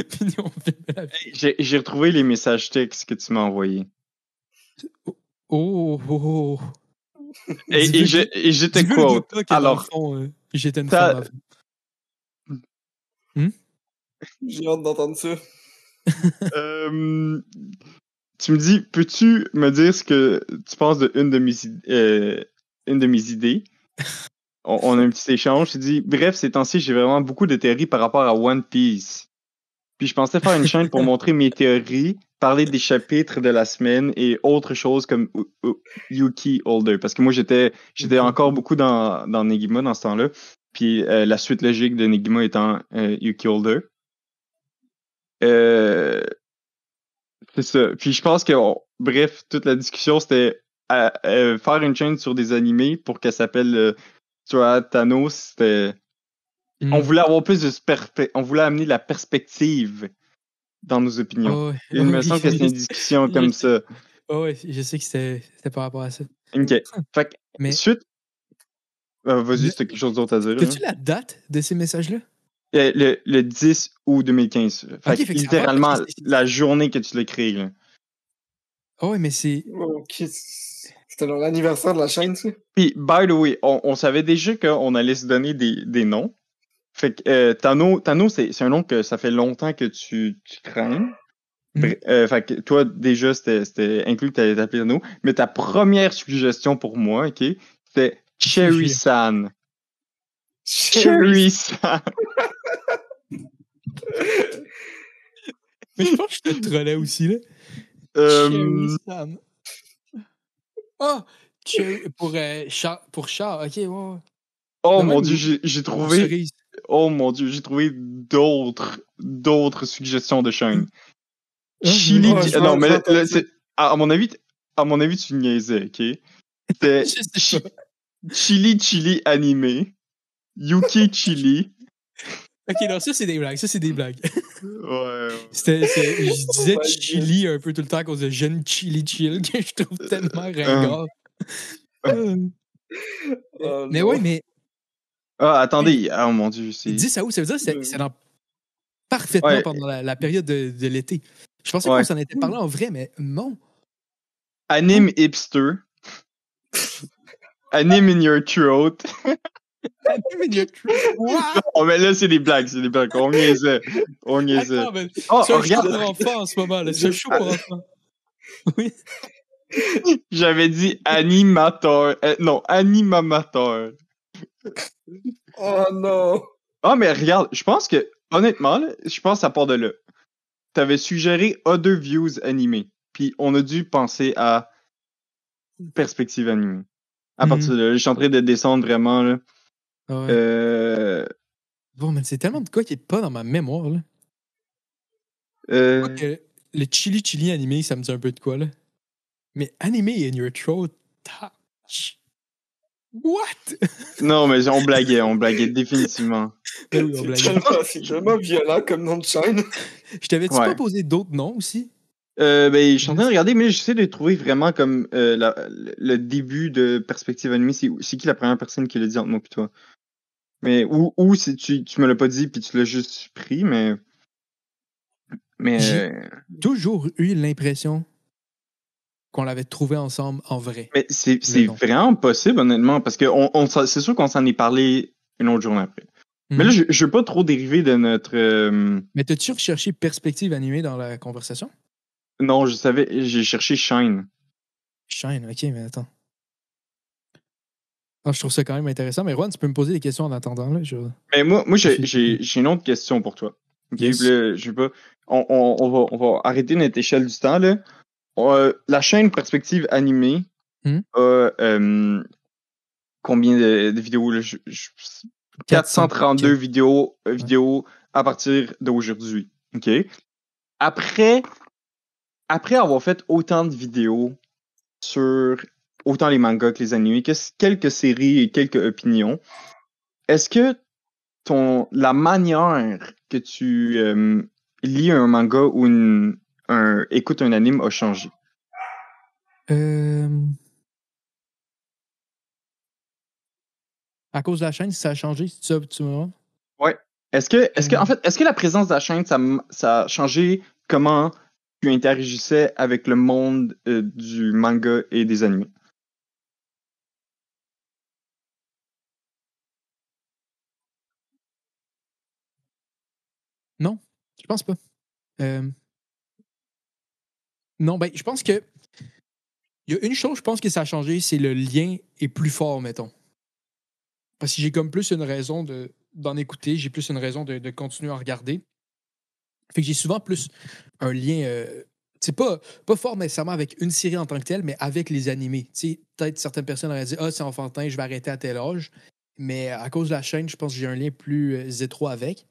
puis nous, on filmait la vie. J'ai j'ai retrouvé les messages textes que tu m'as envoyés. Oh, oh, oh. Et, et j'étais quoi? Alors, euh, j'étais une femme avant. J'ai hâte d'entendre ça. euh, tu me dis, peux-tu me dire ce que tu penses de une de mes, euh, une de mes idées? On, on a un petit échange. Tu dis, bref, ces temps-ci, j'ai vraiment beaucoup de théories par rapport à One Piece. Puis je pensais faire une chaîne pour montrer mes théories, parler des chapitres de la semaine et autres choses comme U- U- Yuki Holder. Parce que moi, j'étais j'étais encore beaucoup dans, dans Negima dans ce temps-là. Puis euh, la suite logique de Negima étant euh, Yuki Holder. Euh, c'est ça. Puis je pense que, bref, toute la discussion, c'était euh, faire une chaîne sur des animés pour qu'elle s'appelle euh, tu vois, Thanos. C'était Mm. on voulait avoir plus de on voulait amener la perspective dans nos opinions. Oh, ouais. Il me semble que c'est une discussion comme ça. Oh, ouais, je sais que c'était c'était par rapport à ça. OK. Fait que, Mais suite. Euh, Vas-y, t'as quelque chose d'autre à dire. as-tu là. la date de ces messages-là? Euh, Le, le 10 août 2015. Fait que fait que ça littéralement, que la journée que tu l'as créé. là. Oh, ouais, mais c'est. Ok. C'était l'anniversaire de la chaîne, ça? Puis, by the way, on, on savait déjà qu'on allait se donner des, des noms. Fait que euh, Tano, Tano c'est c'est un nom que ça fait longtemps que tu, tu crains. Mhm. Bref, euh, fait que toi, déjà, c'était c'était inclus que tu allais t'appeler Renaud. Mais ta première suggestion pour moi, OK, c'était Cherry San. Cherry San. Mais je pense que je te trollais aussi, là. Euh, Cherry. Ah! Cherry- pour, euh, Char- pour Char, ok, ouais, oh Non, mon même dieu, j'ai trouvé. Cerise. Oh mon dieu, j'ai trouvé d'autres d'autres suggestions de Shane. Ah, Chili. ouais, non, mais là, c'est à, à mon avis, à mon avis, tu niaisais, ok? C'était chi-. Chili Chili animé, Yuki Chili. Ok, non, ça, c'est des blagues. Ça, c'est des blagues. Ouais. C'était, c'est- je disais chili un peu tout le temps à cause de jeune chili chill que je trouve tellement Ah. ringard. Euh, Oh, mais ouais, mais Ah, attendez, oh mon dieu, c'est. 10 août, ça veut dire que c'est, Ouais. c'est dans- parfaitement Ouais. pendant la, la période de, de l'été. Je pensais Ouais. qu'on s'en était parlé en vrai, mais non. Anime hipster. Anime in your throat. What? Oh, mais là, c'est des blagues, c'est des blagues. On niaisait. On niaisait. Mais Oh, c'est un show regarde, pour enfants en ce moment. là. C'est un show pour enfants. Oui. j'avais dit animateur. Euh, non, animamateur. Oh non! Ah, mais regarde, je pense que, honnêtement, là, je pense que ça part de là. T'avais suggéré Other Views animés. Puis on a dû penser à perspective animée. À Mhm. partir de là, je suis en train de descendre vraiment, là. Ah ouais. Euh, Bon, mais c'est tellement de quoi qui est pas dans ma mémoire. Là. euh, le chili chili animé, ça me dit un peu de quoi, là. Mais animé in your throat, ta- ch- What? non, mais on blaguait, on blaguait définitivement. Oui, on C'est tellement, c'est tellement violent comme nom de chaîne. Je t'avais-tu Ouais. pas posé d'autres noms aussi? Euh, ben, je suis en train de regarder, mais j'essaie de trouver vraiment comme euh, la- le début de perspective animée. C'est c'est qui la première personne qui l'a dit entre moi et toi? Mais ou, ou si tu, tu me l'as pas dit puis tu l'as juste pris, mais. Mais. J'ai- euh, Toujours eu l'impression qu'on l'avait trouvé ensemble en vrai. mais c'est vraiment possible, honnêtement, parce que on, on c'est sûr qu'on s'en est parlé une autre journée après. Mais là, Mhm. je, je veux pas trop dériver de notre. euh, Mais t'as-tu recherché perspective animée dans la conversation? non, je savais, j'ai cherché Shine. Shine, ok, mais attends. Ah, je trouve ça quand même intéressant. Mais Juan, tu peux me poser des questions en attendant. Là, je... Mais moi, moi j'ai une autre question pour toi. Ok, Yes. là, je sais pas. On, on, on va, on va arrêter notre échelle du temps. Là. Euh, la chaîne Perspective Animée Hmm? a euh, combien de, de vidéos? Là? Je- je- 432 Ok. vidéos, euh, vidéos à partir d'aujourd'hui. OK? Après, après avoir fait autant de vidéos sur autant les mangas que les animés, que- quelques séries et quelques opinions, est-ce que ton la manière que tu lis un manga ou une, un, écoutes un anime a changé? Euh... À cause de la chaîne, ça a changé, c'est ça que tu me demandes? Est-ce que, est-ce que, Mm. en fait, est-ce que la présence de la chaîne, ça, a changé comment tu interagissais avec le monde euh, du manga et des animés? Je pense pas. Euh, Non, ben, je pense que. Il y a une chose, je pense que ça a changé, c'est le lien est plus fort, mettons. Parce que j'ai comme plus une raison de d'en écouter, j'ai plus une raison de, de continuer à regarder. Fait que j'ai souvent plus un lien. euh, c'est pas, pas fort nécessairement avec une série en tant que telle, mais avec les animés. Tu sais, peut-être certaines personnes auraient dit Ah, c'est enfantin, je vais arrêter à tel âge. Mais à cause de la chaîne, je pense que j'ai un lien plus euh, étroit avec.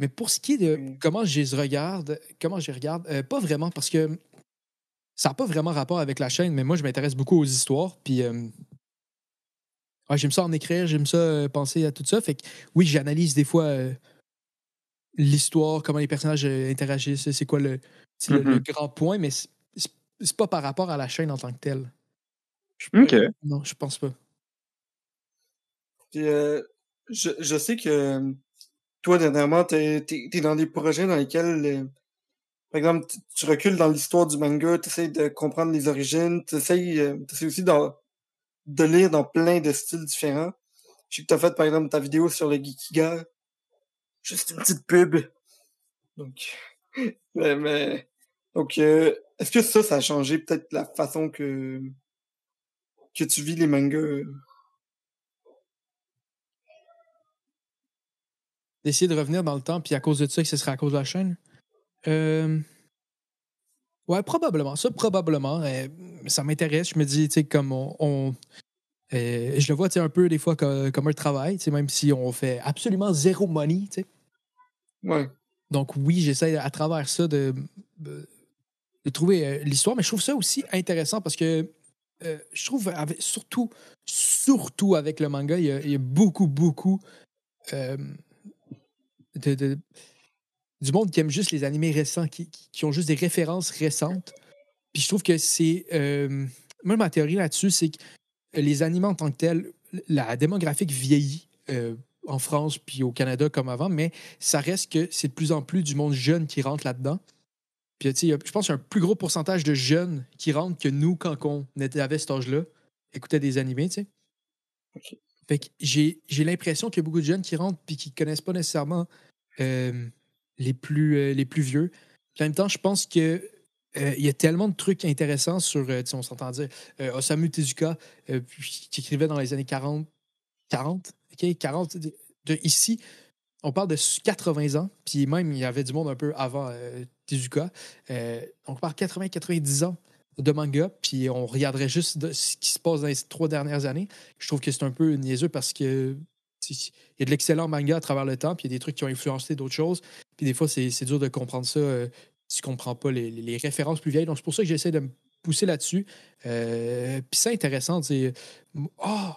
Mais pour ce qui est de Mm. comment je les regarde, comment je les regarde, euh, pas vraiment parce que ça n'a pas vraiment rapport avec la chaîne, mais moi je m'intéresse beaucoup aux histoires. Puis euh, ouais, j'aime ça en écrire, j'aime ça euh, penser à tout ça. Fait que oui, j'analyse des fois euh, l'histoire, comment les personnages euh, interagissent, c'est quoi le, c'est le- le Mhm. grand point, mais c'est- pas par rapport à la chaîne en tant que telle. Je- Ok. euh, non, je pense pas. Puis, euh, je, je sais que toi, dernièrement, t'es es, dans des projets dans lesquels, euh, par exemple, tu- recules dans l'histoire du manga, tu essaies de comprendre les origines, tu essaies, aussi d'en- de lire dans plein de styles différents. Je sais que tu as fait, par exemple, ta vidéo sur le Geekiga. Juste une petite pub. Donc, mais, mais Donc, euh, est-ce que ça, ça a changé peut-être la façon que que tu vis les mangas? euh? D'essayer de revenir dans le temps, puis à cause de ça, que ce serait à cause de la chaîne? Euh, Ouais, probablement. Ça, probablement. Euh, ça m'intéresse. Je me dis, tu sais, comme on. on- euh, je le vois, tu sais, un peu des fois comme, comme un travail, tu sais, même si on fait absolument zéro money, tu sais. Ouais. Donc oui, j'essaie à travers ça de, de, trouver l'histoire, mais je trouve ça aussi intéressant parce que euh, je trouve, avec- surtout, surtout avec le manga, il y a, il y a beaucoup, beaucoup de, de- du monde qui aime juste les animés récents, qui, qui- ont juste des références récentes. Puis je trouve que c'est... euh, moi, ma théorie là-dessus, c'est que les animés en tant que tels, la démographique vieillit euh, en France puis au Canada comme avant, mais ça reste que c'est de plus en plus du monde jeune qui rentre là-dedans. Puis, tu sais, je pense qu'il y a un plus gros pourcentage de jeunes qui rentrent que nous, quand on était à cet âge-là, écoutaient des animés, tu sais. Fait que j'ai j'ai l'impression qu'il y a beaucoup de jeunes qui rentrent puis qui connaissent pas nécessairement euh, les, plus, euh, les plus vieux. En même temps, je pense que euh, il y a tellement de trucs intéressants sur, euh, on s'entend dire, euh, Osamu Tezuka, qui écrivait dans les années 40, 40, OK, 40, de, de ici, on parle de 80 ans, puis même il y avait du monde un peu avant Tezuka. On parle 80-90 ans de manga, puis on regarderait juste ce qui se passe dans les trois dernières années. Je trouve que c'est un peu niaiseux parce que il y a de l'excellent manga à travers le temps, puis il y a des trucs qui ont influencé d'autres choses. Puis des fois, c'est c'est dur de comprendre ça euh, si tu comprends pas les, références plus vieilles. Donc c'est pour ça que j'essaie de me pousser là-dessus. Euh, puis c'est intéressant, tu sais. Oh!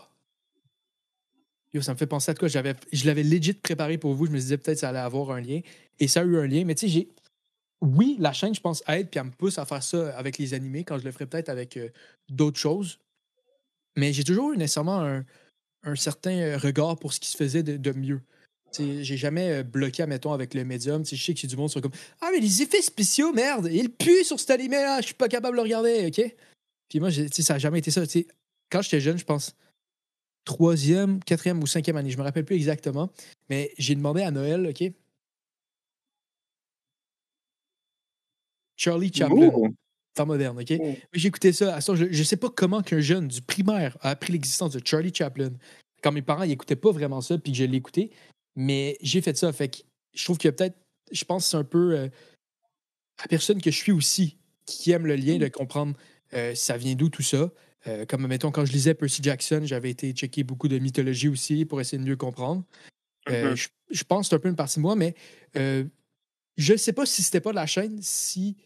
Yo, ça me fait penser à quoi je l'avais legit préparé pour vous je me disais peut-être que ça allait avoir un lien et ça a eu un lien mais tu sais j'ai oui la chaîne je pense aide puis elle me pousse à faire ça avec les animés quand je le ferais peut-être avec euh, d'autres choses mais j'ai toujours eu nécessairement un, un certain euh, regard pour ce qui se faisait de, mieux. J'ai jamais euh, bloqué admettons avec le médium. Je sais que du monde sont comme ah mais les effets spéciaux merde il pue sur cet animé là je suis pas capable de le regarder ok puis moi ça a jamais été ça quand j'étais jeune je pense troisième, quatrième ou cinquième année, je me rappelle plus exactement, mais j'ai demandé à Noël, OK? Charlie Chaplin. Temps moderne, OK? Mais J'ai écouté ça, à ça, je, je sais pas comment qu'un jeune du primaire a appris l'existence de Charlie Chaplin. Quand mes parents n'écoutaient pas vraiment ça, puis que je l'ai écouté, mais j'ai fait ça, fait que je trouve que peut-être, je pense que c'est un peu euh, la personne que je suis aussi, qui aime le lien, de comprendre euh, ça vient d'où tout ça. Euh, comme, mettons, quand je lisais Percy Jackson, j'avais été checker beaucoup de mythologie aussi pour essayer de mieux comprendre. Euh, Mhm. je, je pense que c'est un peu une partie de moi, mais euh, je ne sais pas si c'était pas de la chaîne, si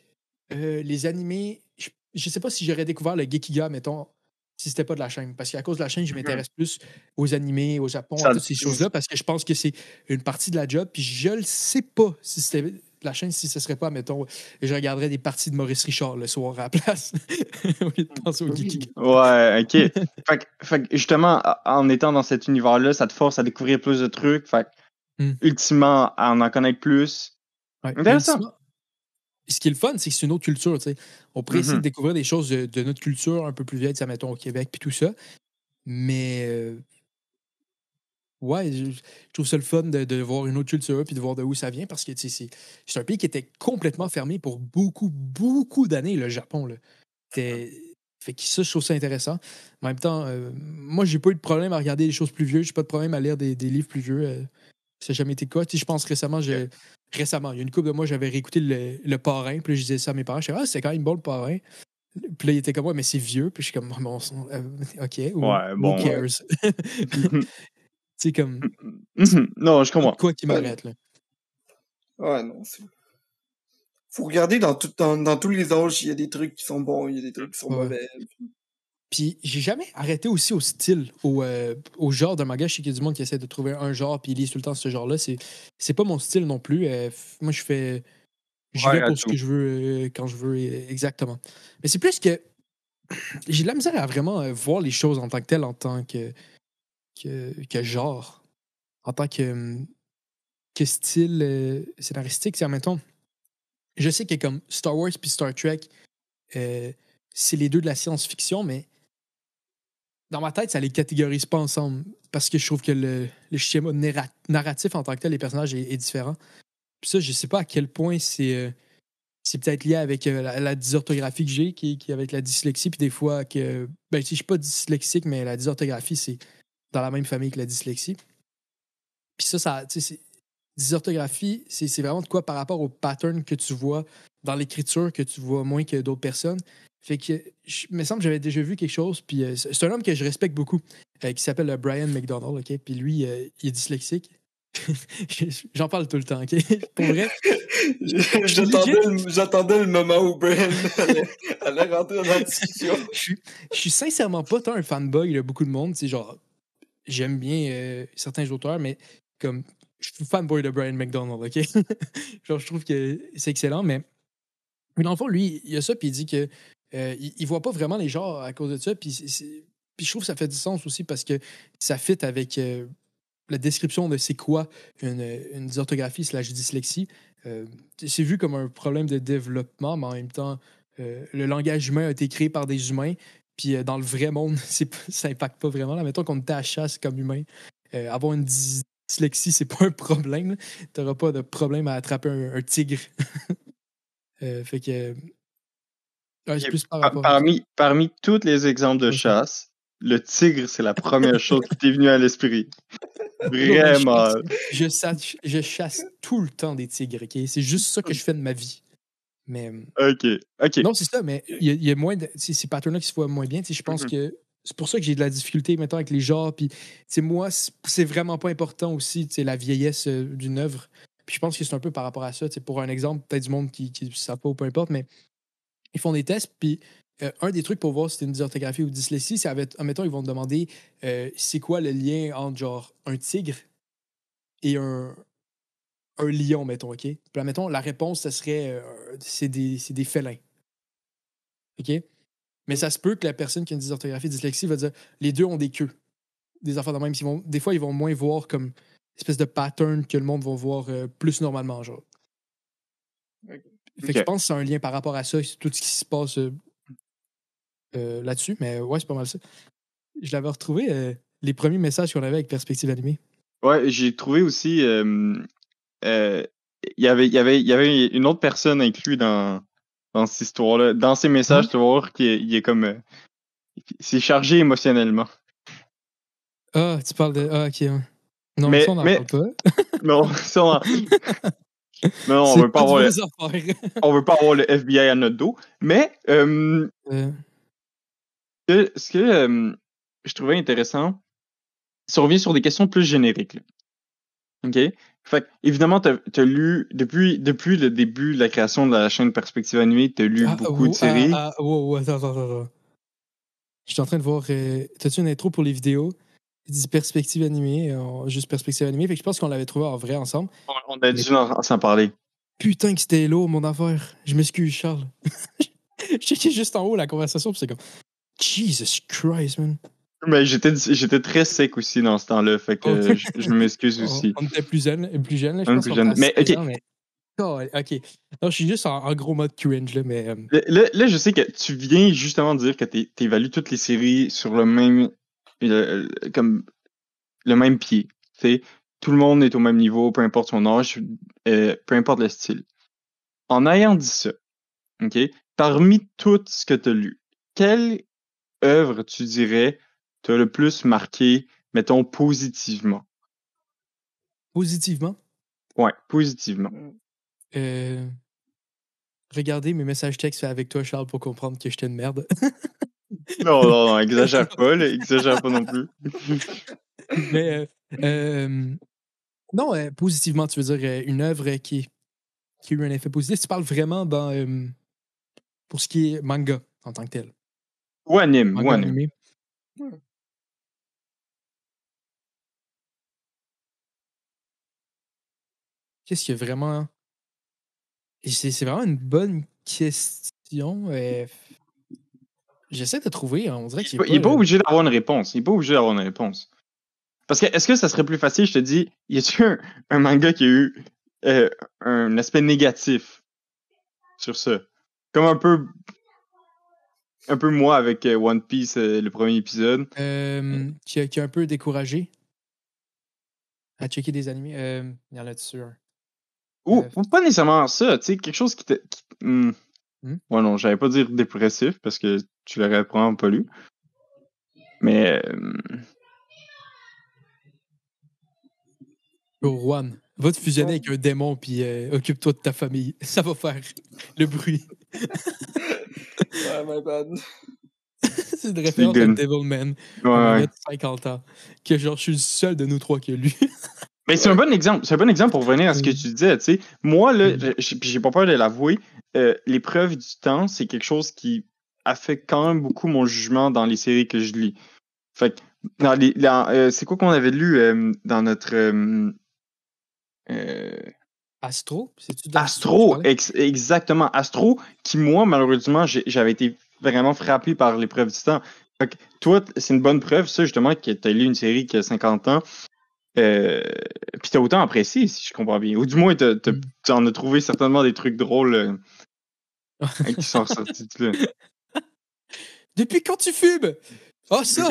euh, les animés. Je ne sais pas si j'aurais découvert le Gekiga, mettons, si c'était pas de la chaîne. Parce qu'à cause de la chaîne, je m'intéresse plus aux animés, au Japon, Ça- à toutes ces choses-là, parce que je pense que c'est une partie de la job. Puis je ne sais pas si c'était de la chaîne, si ce serait pas, mettons, je regarderais des parties de Maurice Richard le soir à la place, au lieu de penser au Gekiga. Ouais, ok. fait, que- fait que justement, en étant dans cet univers-là, ça te force à découvrir plus de trucs. Fait que, Hmm. ultimement, à en en connaître plus. Ouais. Intéressant. Ultimement, Ce qui est le fun, c'est que c'est une autre culture. On pourrait essayer de découvrir des choses de, de notre culture un peu plus vieille, mettons au Québec, puis tout ça. Mais euh, ouais, je, je trouve ça le fun de, de voir une autre culture puis de voir de où ça vient parce que c'est un pays qui était complètement fermé pour beaucoup, beaucoup d'années, le Japon. Là. C'était- Fait que ça, je trouve ça intéressant. En même temps, euh, moi, j'ai pas eu de problème à regarder des choses plus vieux. J'ai pas de problème à lire des, des livres plus vieux. euh, ça n'a jamais été quoi. Tu sais, je pense récemment, j'ai- récemment, il y a une couple de mois, j'avais réécouté le, le parrain. Puis là, je disais ça à mes parents. Je disais, ah, c'est quand même bon le parrain. Puis là, il était comme, ouais, mais c'est vieux. Puis je suis comme, bon, son- euh, ok. who- Ouais, who bon, ouais. cares? tu sais, comme, non, je comprends. quoi qui m'arrête, là. Ouais, non, c'est. Faut regarder dans, tout, dans, dans tous les âges, il y a des trucs qui sont bons, il y a des trucs qui sont Ouais. mauvais. Puis j'ai jamais arrêté aussi au style, au, euh, au genre de manga. Je sais qu'il y a du monde qui essaie de trouver un genre puis ils lisent tout le temps ce genre-là. C'est, c'est pas mon style non plus. Euh, moi, je fais. Ouais, vais pour ce que je veux euh, quand je veux exactement. Mais c'est plus que j'ai de la misère à vraiment voir les choses en tant que telles, en tant que, que, que genre, en tant que, hum, que style scénaristique. C'est, mettons, je sais que comme Star Wars puis Star Trek, c'est les deux de la science-fiction, mais dans ma tête, ça les catégorise pas ensemble parce que je trouve que le, schéma narra- narratif en tant que tel, les personnages est, différent. Puis ça, je sais pas à quel point c'est euh, peut-être lié avec euh, la, la dysorthographie que j'ai, qui, avec la dyslexie, puis des fois que. Ben, si je suis pas dyslexique, mais la dysorthographie, c'est dans la même famille que la dyslexie. Puis ça, ça, dysorthographie, c'est vraiment de quoi par rapport au pattern que tu vois dans l'écriture que tu vois moins que d'autres personnes. Fait que, je il me semble que j'avais déjà vu quelque chose, puis euh, c'est un homme que je respecte beaucoup, euh, qui s'appelle euh, Brian McDonald, OK? Puis lui, euh, il est dyslexique. J'en parle tout le temps, OK? Pour vrai, J'attendais le- moment où Brian allait, allait rentrer dans la discussion. je suis, je suis sincèrement pas tant un fanboy de beaucoup de monde. C'est genre, j'aime bien certains auteurs, mais comme, je suis fanboy de Brian McDonald, OK? genre, je trouve que c'est excellent, mais, mais dans le fond, lui, il a ça, puis il dit que euh, il, il voit pas vraiment les genres à cause de ça, puis, puis je trouve que ça fait du sens aussi parce que ça fit avec euh, la description de c'est quoi une, une dysorthographie slash dyslexie. Euh, c'est vu comme un problème de développement, mais en même temps, euh, le langage humain a été créé par des humains, puis dans le vrai monde, ça impacte pas vraiment. Là. Mettons qu'on était à chasse comme humain. avoir une dys- dyslexie, c'est pas un problème. Tu n'auras pas de problème à attraper un, un tigre. Fait que. Ouais, plus par Par- parmi, parmi tous les exemples de chasse, le tigre, c'est la première chose qui t'est venue à l'esprit. Vraiment. Je, chasse, je chasse tout le temps des tigres, OK? C'est juste ça que je fais de ma vie. Mais. Ok. Ok. Non, c'est ça, mais il y, a- il y a moins de. Ces patterns-là qui se voient moins bien. Je pense Mhm. que c'est pour ça que j'ai de la difficulté maintenant avec les genres. Puis, moi, c'est vraiment pas important aussi, la vieillesse euh, d'une œuvre. Puis je pense que c'est un peu par rapport à ça. Pour un exemple, peut-être du monde qui ne savent pas ou peu importe, mais ils font des tests. Puis euh, un des trucs pour voir si c'est une dysorthographie ou dyslexie, c'est, avec- admettons, ils vont te demander euh, c'est quoi le lien entre, genre, un tigre et un, lion, mettons, OK? Puis là, mettons, la réponse, ce serait euh, c'est des, c'est des félins. OK? Mais ça se peut que la personne qui a une dysorthographie, dyslexie, va dire les deux ont des queues. Des enfants de même. Des fois, ils vont moins voir comme espèce de pattern que le monde va voir plus normalement, genre. Fait que je pense que c'est un lien par rapport à ça, tout ce qui se passe euh, euh, là-dessus. Mais ouais, c'est pas mal ça. Je l'avais retrouvé, euh, les premiers messages qu'on avait avec Perspective Animée. Ouais, j'ai trouvé aussi. euh, il y avait, il y avait, il y avait une autre personne inclue dans, dans cette histoire-là. Dans ses messages, Mhm. tu vas voir qu'il est, il est comme. c'est chargé émotionnellement. Ah, tu parles de. Ah, ok. Non, Mais- ça, on n'en mais- parle pas. Non, ça, on- non, on veut pas avoir, le, on veut pas avoir le FBI à notre dos. Mais euh, Euh, ce que euh, je trouvais intéressant, on revient sur des questions plus génériques. là. OK? Fait évidemment, t'as as lu, depuis, depuis le début de la création de la chaîne Perspective Animée, t'as lu ah, beaucoup de séries. Ah, ah, wow, wow, attends, attends, attends. Je suis en train de voir. euh, T'as-tu une intro pour les vidéos? Il dit perspective animée, euh, juste perspective animée. Fait que je pense qu'on l'avait trouvé en vrai ensemble. On, a dû en- s'en parler. Putain, que c'était lourd, mon affaire. Je m'excuse, Charles. J'étais juste en haut la conversation, puis c'est comme. Jesus Christ, man. Mais j'étais, j'étais très sec aussi dans ce temps-là, fait que Ok. je, je m'excuse On, aussi. on était plus jeunes, plus jeunes là, je On pense plus Mais, 16 ok. ans, mais- Oh, ok. Non, je suis juste en, en gros mode cringe, là, mais. euh, Là, là- là, je sais que tu viens justement de dire que t'é- t'évalues toutes les séries sur le même, comme le même pied. Tout le monde est au même niveau, peu importe son âge, euh, peu importe le style. En ayant dit ça, ok, parmi tout ce que tu as lu, quelle œuvre tu dirais t'as le plus marqué, mettons positivement? positivement, Ouais, positivement. euh, regardez mes messages textes avec toi, Charles, pour comprendre que j'étais une merde. Non, non, non, exagère pas, là, exagère pas non plus. mais. euh, euh, non, euh, positivement, tu veux dire euh, une œuvre qui, qui a eu un effet positif. Tu parles vraiment dans. euh, pour ce qui est manga en tant que tel. Ou anime, Manga ou anime. animé. Qu'est-ce qu'il y a vraiment? C'est vraiment une bonne question. Euh, J'essaie de trouver, hein, on dirait Il qu'il n'est pas, il est pas obligé d'avoir une réponse. Il n'est pas obligé d'avoir une réponse. Parce que, est-ce que ça serait plus facile, je te dis, y a-tu un, un manga qui a eu euh, un aspect négatif sur ça? Comme un peu. Un peu moi avec euh, One Piece, euh, le premier épisode. euh, qui, a, qui a un peu découragé à checker des animés. Euh, il y en a dessus un. Ou, Euh, ou pas nécessairement ça, tu sais, quelque chose qui te. qui- hmm. Hmm? Ouais, non, j'allais pas dire dépressif parce que tu l'aurais probablement pas lu. Mais. euh, Oh, Juan, va te fusionner avec un démon puis euh, occupe-toi de ta famille. Ça va faire le bruit. Ouais, my bad. C'est une référence à. Devilman. Ouais, un ouais. gars de 50 ans. Que genre, je suis le seul de nous trois qui a lu. Mais c'est un bon exemple. C'est un bon exemple pour revenir à ce que Mm. tu disais, tu sais. Moi, là, Mm. j'ai pas peur de l'avouer, euh, l'épreuve du temps, c'est quelque chose qui affecte quand même beaucoup mon jugement dans les séries que je lis. Fait que, dans les, dans, euh, c'est quoi qu'on avait lu euh, dans notre euh, Astro? Astro, ex- exactement. Astro, qui moi, malheureusement, j'avais été vraiment frappé par l'épreuve du temps. Fait que, toi, c'est une bonne preuve, ça, justement, que tu as lu une série qui a 50 ans. Euh, puis t'as autant apprécié, si je comprends bien. Ou du moins, Mm. tu en as trouvé certainement des trucs drôles euh, qui sont ressortis de là. Depuis quand tu fumes? Ah, ça!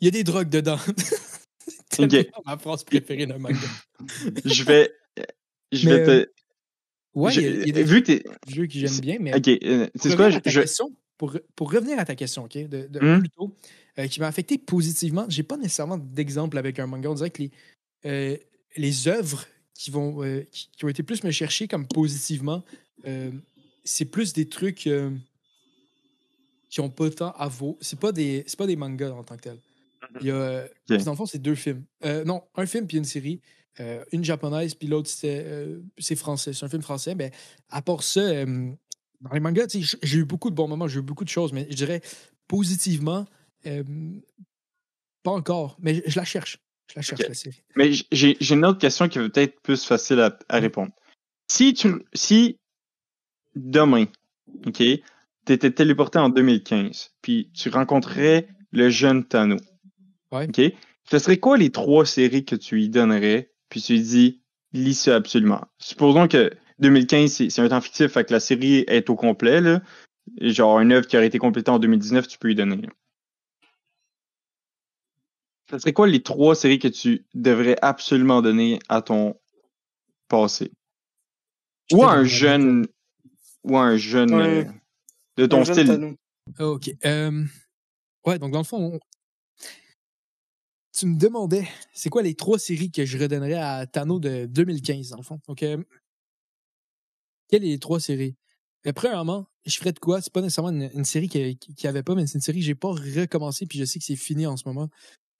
Il y a des drogues dedans. C'est ma phrase préférée d'un manga. Je vais. Je Mais, vais te. Ouais, il y a- y, des vu que jeux que j'aime bien, mais Ok, euh, c'est quoi? Je, question, pour, pour revenir à ta question, OK, de, de Hmm? plus tôt, euh, qui m'a affecté positivement, j'ai pas nécessairement d'exemple avec un manga. On dirait que les, euh, les œuvres qui, vont, euh, qui, qui ont été plus me chercher comme positivement, euh, c'est plus des trucs euh, qui ont pas tant à vaut. C'est pas des c'est pas des mangas en tant que tel. Il y a, dans le fond, c'est deux films. Euh, non, un film puis une série. Euh, une japonaise, puis l'autre, c'était, euh, c'est français. C'est un film français. Mais à part ça, euh, dans les mangas, j'ai eu beaucoup de bons moments, j'ai eu beaucoup de choses, mais je dirais positivement, pas encore. Mais je, la cherche. Je la cherche, la série. Mais j'ai une autre question qui va peut-être plus facile à, à répondre. Si tu si demain, OK, t'étais téléporté en 2015, puis tu rencontrais le jeune Tano. Ouais. OK? Ce serait quoi les trois séries que tu lui donnerais, puis tu lui dis lis ça absolument. Supposons que 2015, c'est un temps fictif, fait que la série est au complet, là. Genre, une œuvre qui aurait été complétée en 2019, tu peux lui donner. là. Ce serait quoi les trois séries que tu devrais absolument donner à ton passé? Ou à un jeune. Ou à un jeune Ouais. De ton style. Thanos. Ah, OK. Euh, ouais, donc dans le fond, on- tu me demandais, c'est quoi les trois séries que je redonnerais à Tano de 2015, dans le fond? Donc, euh, quelles sont les trois séries? Euh, premièrement, je ferais de quoi? C'est pas nécessairement une, une série qui, qui, qui avait pas, mais c'est une série que j'ai pas recommencé, puis je sais que c'est fini en ce moment.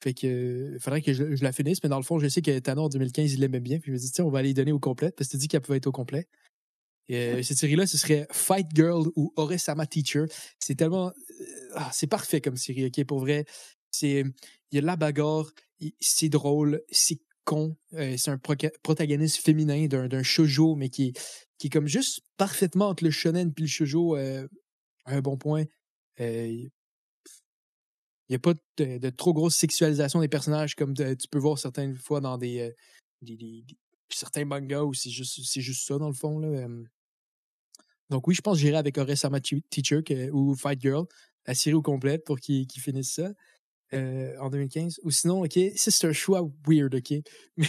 Fait que euh, faudrait que je, je la finisse, mais dans le fond, je sais que Tano en 2015, il l'aimait bien, puis je me dis, tiens, on va aller donner au complet, parce que tu dis qu'elle pouvait être au complet. Euh, cette série-là, ce serait Fight Girl ou Oresama Teacher. C'est tellement. euh, ah, c'est parfait comme série, ok, pour vrai. Il y a la bagarre, c'est drôle, c'est con. euh, c'est un protagoniste féminin d'un shoujo, mais qui qui est comme juste parfaitement entre le shonen puis le shoujo euh, un bon point. Il n'y a pas de, trop grosse sexualisation des personnages comme tu peux voir certaines fois dans des- des- certains mangas où c'est juste, c'est juste ça dans le fond. Là. Donc oui, je pense que j'irai avec Oresama Teacher que- ou Fight Girl, la série au complet pour qu'ils finissent ça euh, en 2015. Ou sinon, OK, c'est un choix weird, OK? Mais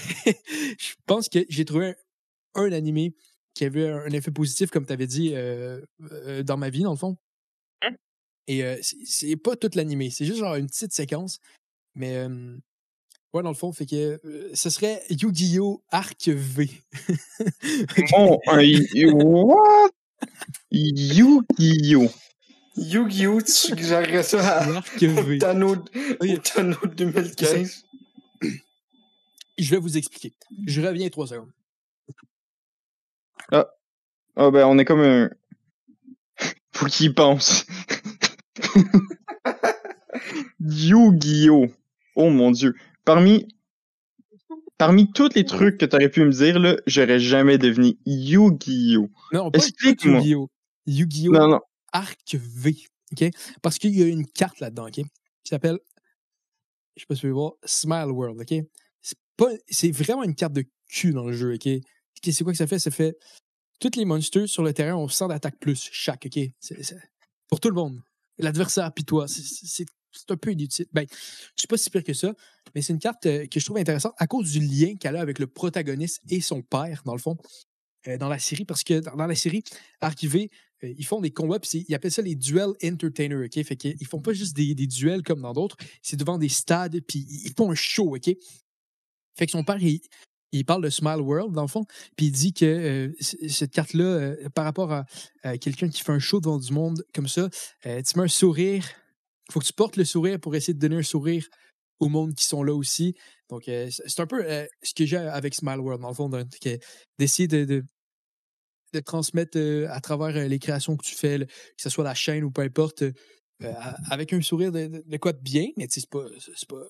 je pense que j'ai trouvé un, un animé qui avait un, un effet positif, comme tu avais dit, euh, euh, dans ma vie, dans le fond. Et euh, c'est- pas tout l'animé, c'est juste genre une petite séquence. Mais ouais, dans le fond, fait que euh, ce serait Yu-Gi-Oh! Arc V. Bon, un y- what? Yu-Gi-Oh! Yu-Gi-Oh! Tu suggérerais ça à Arc V. Tano, au Tano 2015? Je vais vous expliquer. Je reviens trois secondes. Ah ben on est comme un. Faut qu'il y pense. Yu-Gi-Oh! Oh mon dieu. Parmi. Parmi tous les trucs que t'aurais pu me dire, là, j'aurais jamais devenu Yu-Gi-Oh! Non, pas Explique-moi. Yu-Gi-Oh! Yu-Gi-Oh! Non, non. Arc V. OK? Parce qu'il y a une carte là-dedans, OK? Qui s'appelle, je sais pas si tu veux voir, Smile World, OK? C'est pas, c'est vraiment une carte de cul dans le jeu, OK? C'est quoi que ça fait? Ça fait, tous les monsters sur le terrain ont 100 d'attaque plus chaque, OK? C'est- c'est- pour tout le monde. L'adversaire puis toi. C'est- C'est c'est un peu inutile. Ben, je suis pas si pire que ça, mais c'est une carte euh, que je trouve intéressante à cause du lien qu'elle a avec le protagoniste et son père, dans le fond. euh, dans la série parce que dans, la série archivée, euh, ils font des combats, puis ils appellent ça les duels entertainers, OK? Fait qu'ils font pas juste des, duels comme dans d'autres, c'est devant des stades, puis ils font un show, OK? Fait que son père, il, parle de Smile World, dans le fond, puis il dit que euh, cette carte-là, par rapport à, quelqu'un qui fait un show devant du monde comme ça, tu mets un sourire, faut que tu portes le sourire pour essayer de donner un sourire au monde qui sont là aussi. Donc, euh, c'est un peu euh, ce que j'ai avec Smile World, dans le fond, d'essayer de, de, de transmettre euh, à travers les créations que tu fais, que ce soit la chaîne ou peu importe, avec un sourire de, quoi de bien, mais c'est pas, pas,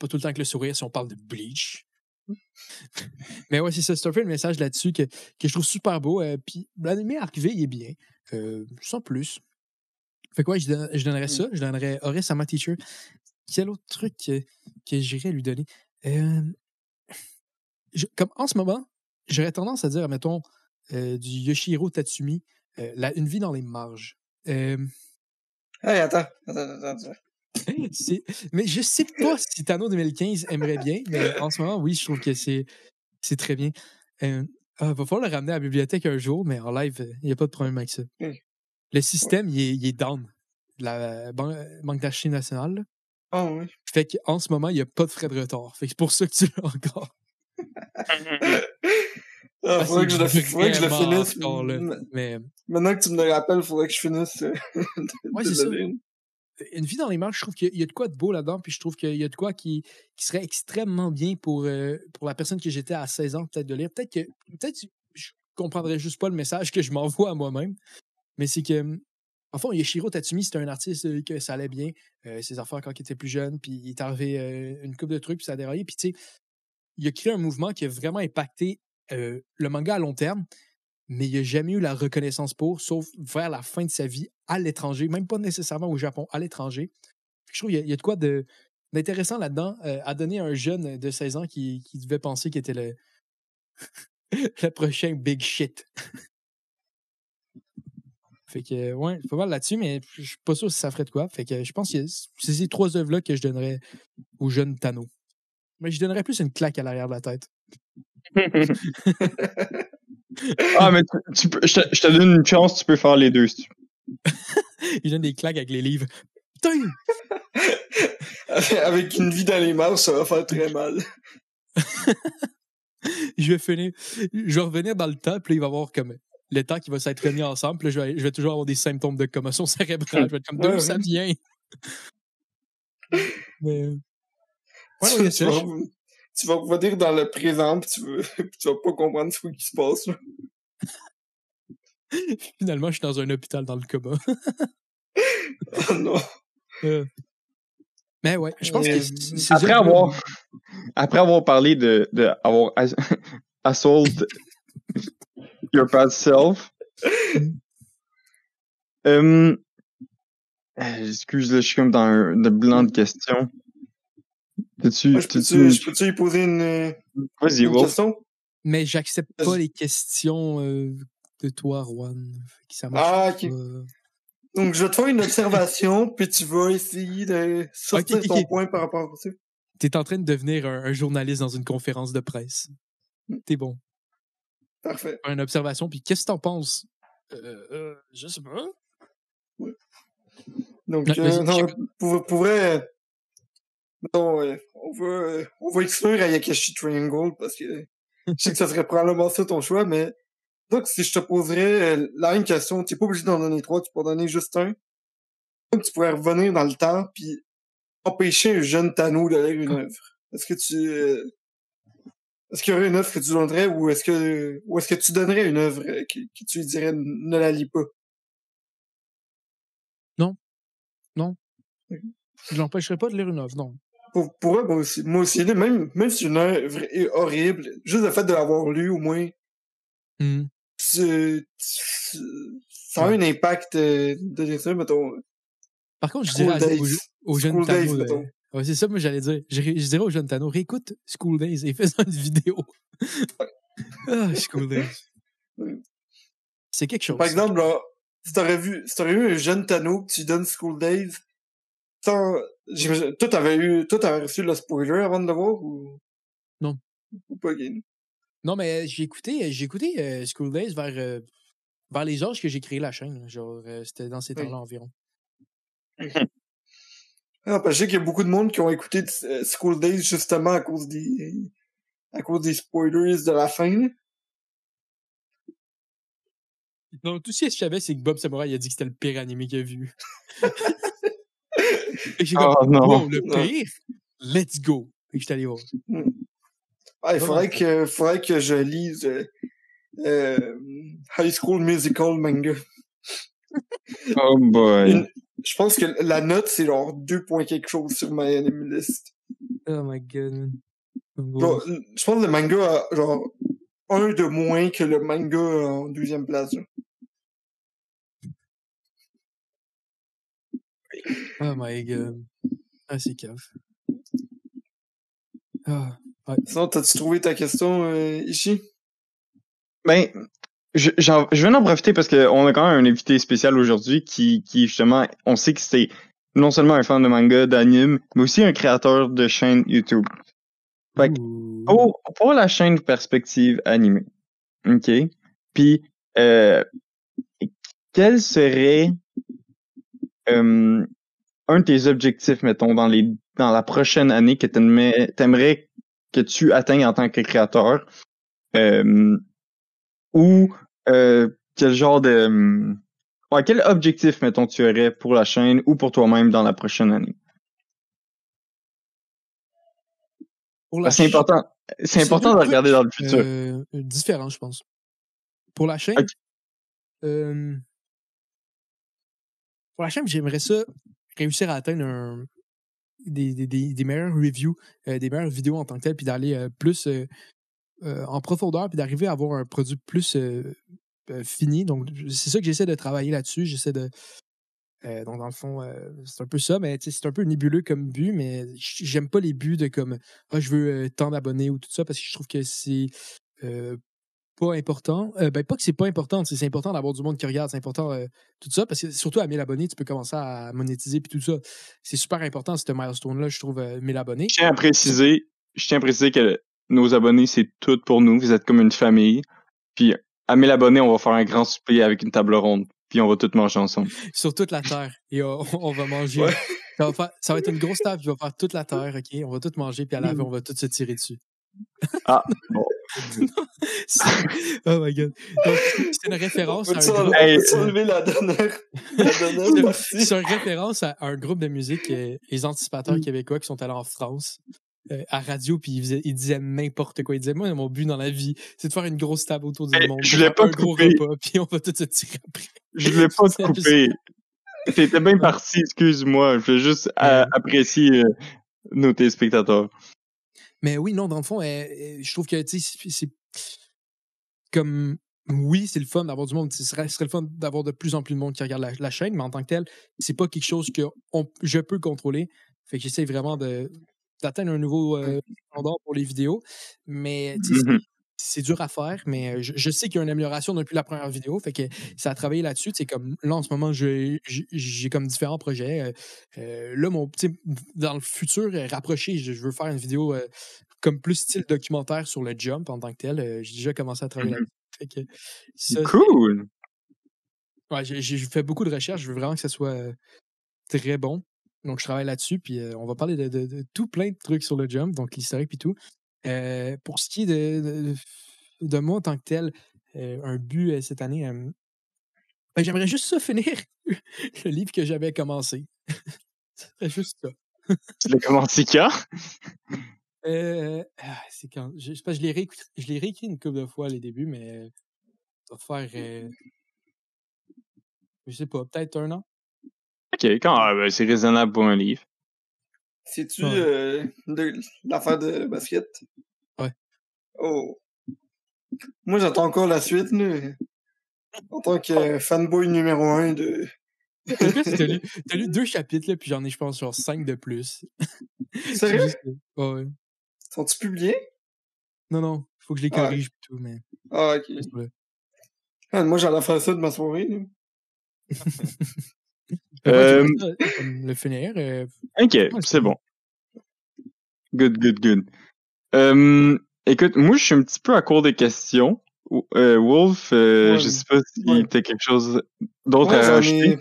pas tout le temps que le sourire si on parle de bleach. mais ouais, c'est ça, c'est un peu le message là-dessus que, que je trouve super beau. Puis l'animé archivé, il est bien, sans plus. Fait quoi, je, don- je donnerais ça, je donnerais Horace à ma teacher. Quel autre truc que, que j'irais lui donner? Euh, je- comme en ce moment, j'aurais tendance à dire, mettons, euh, du Yoshihiro Tatsumi, euh, la, Une vie dans les marges. Euh, Hey, attends, attends, attends, mais je sais pas si Tano 2015 aimerait bien, mais en ce moment, oui, je trouve que c'est c'est très bien. Euh, ah, va falloir le ramener à la bibliothèque un jour, mais en live, il n'y a pas de problème avec ça. Le système, il, est, il est down. La ban- Banque d'archives nationale. Ah oui. Fait qu'en ce moment, il n'y a pas de frais de retard. Fait que c'est pour ça que tu l'as encore. Ah, Ah, faudrait, que je le, faudrait que je le finisse. encore là. M- Mais Maintenant que tu me le rappelles, faudrait que je finisse. euh, de- Ouais, de c'est ça. une vie dans les marges, je trouve qu'il y a de quoi de beau là-dedans, puis je trouve qu'il y a de quoi qui, qui serait extrêmement bien pour, euh, pour la personne que j'étais à 16 ans, peut-être de lire. Peut-être que peut-être je comprendrais juste pas le message que je m'envoie à moi-même, mais c'est que, en fond, Yoshiro Tatsumi, c'était un artiste que ça allait bien, euh, ses affaires quand il était plus jeune, puis il est arrivé euh, une coupe de trucs, puis ça a déraillé, puis tu sais, il a créé un mouvement qui a vraiment impacté euh, le manga à long terme, mais il n'a jamais eu la reconnaissance pour, sauf vers la fin de sa vie à l'étranger, même pas nécessairement au Japon, à l'étranger. Je trouve qu'il y, a- de quoi d'intéressant là-dedans à donner à un jeune de 16 ans qui, qui devait penser qu'il était le, le prochain big shit. Fait que, ouais, pas mal là-dessus, mais je suis pas sûr si ça ferait de quoi. Fait que je pense que c'est ces trois œuvres-là que je donnerais au jeune Tano. Mais je donnerais plus une claque à l'arrière de la tête. ah, mais tu, tu peux, je, te, je te donne une chance, tu peux faire les deux. si tu veux. Il donne des claques avec les livres. Putain! Avec une vie dans les marges, ça va faire très mal. je vais finir. Je vais revenir dans le temps, puis là, il va y avoir comme le temps qui va s'être remis ensemble, puis là, je vais, je vais toujours avoir des symptômes de commotion cérébrale. Je vais être comme d'où Ouais, ça vient? Mais. Ouais, tu, ouais, tu ça, vas, tu vas revenir dans le présent, puis tu, puis tu vas pas comprendre ce qui se passe. Finalement, je suis dans un hôpital dans le coma. Oh non. Euh. Mais ouais, je pense Euh, que c- ces Après avoir, après avoir parlé de, de avoir as- assault your past self, euh, excuse, je suis comme dans un blanc de questions. Moi, je peux-tu peux-tu lui poser une, euh, vas-y, une Wolf. question? Mais j'accepte pas les questions euh, de toi, Juan. Ça Ah, ok. pas. Donc, je vais te faire une observation, puis tu vas essayer de sortir ton point par rapport à ça. T'es en train de devenir un, un journaliste dans une conférence de presse. T'es bon. Parfait. Une observation, puis qu'est-ce que t'en penses? Euh, euh, je sais pas. Donc, Non, euh, non, pour, pour vrai, euh, non, euh, on va, on va exclure Ayakashi Triangle parce que je sais que ça serait probablement ça ton choix, mais donc si je te poserais euh, la même question, tu n'es pas obligé d'en donner trois, tu peux en donner juste un. Donc tu pourrais revenir dans le temps puis empêcher un jeune Tano de lire une œuvre. Est-ce que tu euh, est-ce qu'il y aurait une œuvre que tu donnerais ou est-ce que ou est-ce que tu donnerais une œuvre que, que tu lui dirais ne la lis pas? Je l'empêcherai pas de lire une œuvre, non. Pour, pour eux, moi aussi, moi aussi, même, même si une œuvre est horrible, juste le fait de l'avoir lu, au moins, Hmm. tu- tu- ça a un impact euh, de ça, mettons. Par contre, je dirais aux, aux jeunes Ouais, c'est ça, moi j'allais dire. Je, je dirais aux jeunes Tano, réécoute School Days et fais-en une vidéo. ah, School Days. C'est quelque chose. Par exemple, là, si t'aurais vu, si t'aurais eu un jeune Tano que tu donnes School Days, sans, j'imagine- toi t'avais eu, toi t'avais reçu le spoiler avant de le voir ou? Non. Ou pas, Gain? Non, mais j'ai écouté, j'ai écouté euh, School Days vers, euh, vers les âges que j'ai créé la chaîne. Genre, euh, c'était dans ces Oui. temps-là environ. Ah, parce que je sais qu'il y a beaucoup de monde qui ont écouté euh, School Days justement à cause des à cause des spoilers de la fin. là. Non, tout ce que je savais, c'est que Bob Samurai a dit que c'était le pire animé qu'il a vu. Et j'ai Oh comme, non. wow, le Non. pire? Let's go. Et j'étais allé voir. Ah, il faudrait que faudrait que je lise euh, euh, High School Musical manga. Oh boy. Une- Je pense que la note c'est genre 2 points quelque chose sur ma anime list. Oh my god. man. Genre, je pense que le manga a genre un de moins que le manga en deuxième place. là. Oh my god. Ah, c'est cave. Ah. Sinon, t'as-tu trouvé ta question, euh, Ishi? Ben, je, je viens d'en profiter parce qu'on a quand même un invité spécial aujourd'hui qui, qui, justement, on sait que c'est non seulement un fan de manga, d'anime, mais aussi un créateur de chaîne YouTube. Fait que, pour, pour la chaîne Perspective Animée, OK? Puis, euh, quel serait euh, un de tes objectifs, mettons, dans les dans la prochaine année que t'aimerais que tu atteignes en tant que créateur? Euh, ou euh, quel genre de... hum, Ouais, quel objectif, mettons, tu aurais pour la chaîne ou pour toi-même dans la prochaine année? C'est important, c'est important de regarder dans le futur. Euh, différent, je pense. Pour la chaîne, euh, pour la chaîne, j'aimerais ça réussir à atteindre un, des, des, des, reviews, euh, des meilleures vidéos en tant que telles, puis d'aller plus euh, en profondeur, puis d'arriver à avoir un produit plus euh, euh, fini. Donc, c'est ça que j'essaie de travailler là-dessus. J'essaie de. donc, dans le fond, c'est un peu ça, mais c'est un peu nébuleux comme but, mais j'aime pas les buts de comme Ah, je veux tant d'abonnés ou tout ça, parce que je trouve que c'est pas important. Ben, pas que c'est pas important, c'est important d'avoir du monde qui regarde, c'est important tout ça, parce que surtout à 1000 abonnés, tu peux commencer à monétiser puis tout ça. C'est super important, ce milestone-là, je trouve, euh, 1000 abonnés. Je tiens à préciser, je tiens à préciser que nos abonnés, c'est tout pour nous. Vous êtes comme une famille. Puis, à 1000 abonnés, on va faire un grand souper avec une table ronde. Puis, on va tous manger ensemble. sur toute la terre et on, on va manger. Ouais. Ça, va faire- ça va être une grosse table qui va faire toute la terre, OK? On va tout manger, puis à la fin, on va tout se tirer dessus. Ah, bon. Oh my god. Donc, c'est une référence à un groupe. Hey, la dernière, la dernière C'est- une référence à un groupe de musique, euh, les anticipateurs Mm. québécois qui sont allés en France à radio, puis ils disaient n'importe quoi. Ils disaient, moi, mon but dans la vie, c'est de faire une grosse table autour du Hey, monde. je voulais pas un te gros couper. repas, puis on va tout se tirer après. Je voulais pas te couper. T'étais bien parti, excuse-moi. Je voulais juste euh, apprécier euh, nos téléspectateurs. Mais oui, non, dans le fond, euh, euh, je trouve que, tu sais, c'est- comme, oui, c'est le fun d'avoir du monde. Ce serait, le fun d'avoir de plus en plus de monde qui regarde la, la chaîne, mais en tant que tel, c'est pas quelque chose que on- je peux contrôler. Fait que j'essaie vraiment de d'atteindre un nouveau euh, standard pour les vidéos. Mais, Mhm. c'est dur à faire, mais euh, je, je sais qu'il y a une amélioration depuis la première vidéo. Fait que ça a travaillé là-dessus. C'est comme là en ce moment, j'ai comme différents projets. Euh, euh, là, mon dans le futur rapproché, je, je veux faire une vidéo euh, comme plus style documentaire sur le jump en tant que tel. Euh, j'ai déjà commencé à travailler là-dessus. Ça, Cool. ouais, j'ai fait beaucoup de recherches. Je veux vraiment que ça soit très bon. Donc, je travaille là-dessus. Puis, euh, on va parler de, de- de tout plein de trucs sur le jump, donc l'historique et tout. Euh, pour ce qui est de, de, moi en tant que tel, euh, un but cette année, ben, j'aimerais juste ça finir le livre que j'avais commencé. Ce serait juste ça. Tu l'as commencé quand? Ah, c'est quand. Je, je sais pas, je l'ai réécrit, une couple de fois les débuts, mais ça va faire. je sais pas, peut-être un an. Ok, quand ah, ben, c'est raisonnable pour un livre. C'est-tu Ouais. euh, de l'affaire de basket? Ouais. Oh. Moi, j'attends encore la suite, là. En tant que fanboy numéro un de... T'as lu, t'as lu deux chapitres, là, puis j'en ai, je pense, genre cinq de plus. C'est Sérieux? juste que- ouais, ouais. Sont-ils publiés? Non, non, faut que je les Ah corrige et tout, mais. Ah, ok. Ah, moi, j'allais faire ça de ma soirée, là. Euh, comme le finir. euh, Ok, c'est bon. Good, good, good. Euh, Écoute, moi, je suis un petit peu à court de questions. Euh, Wolf, euh, Ouais. je sais pas s'il Ouais. quelque chose d'autre Ouais, à j'en rajouter. ai,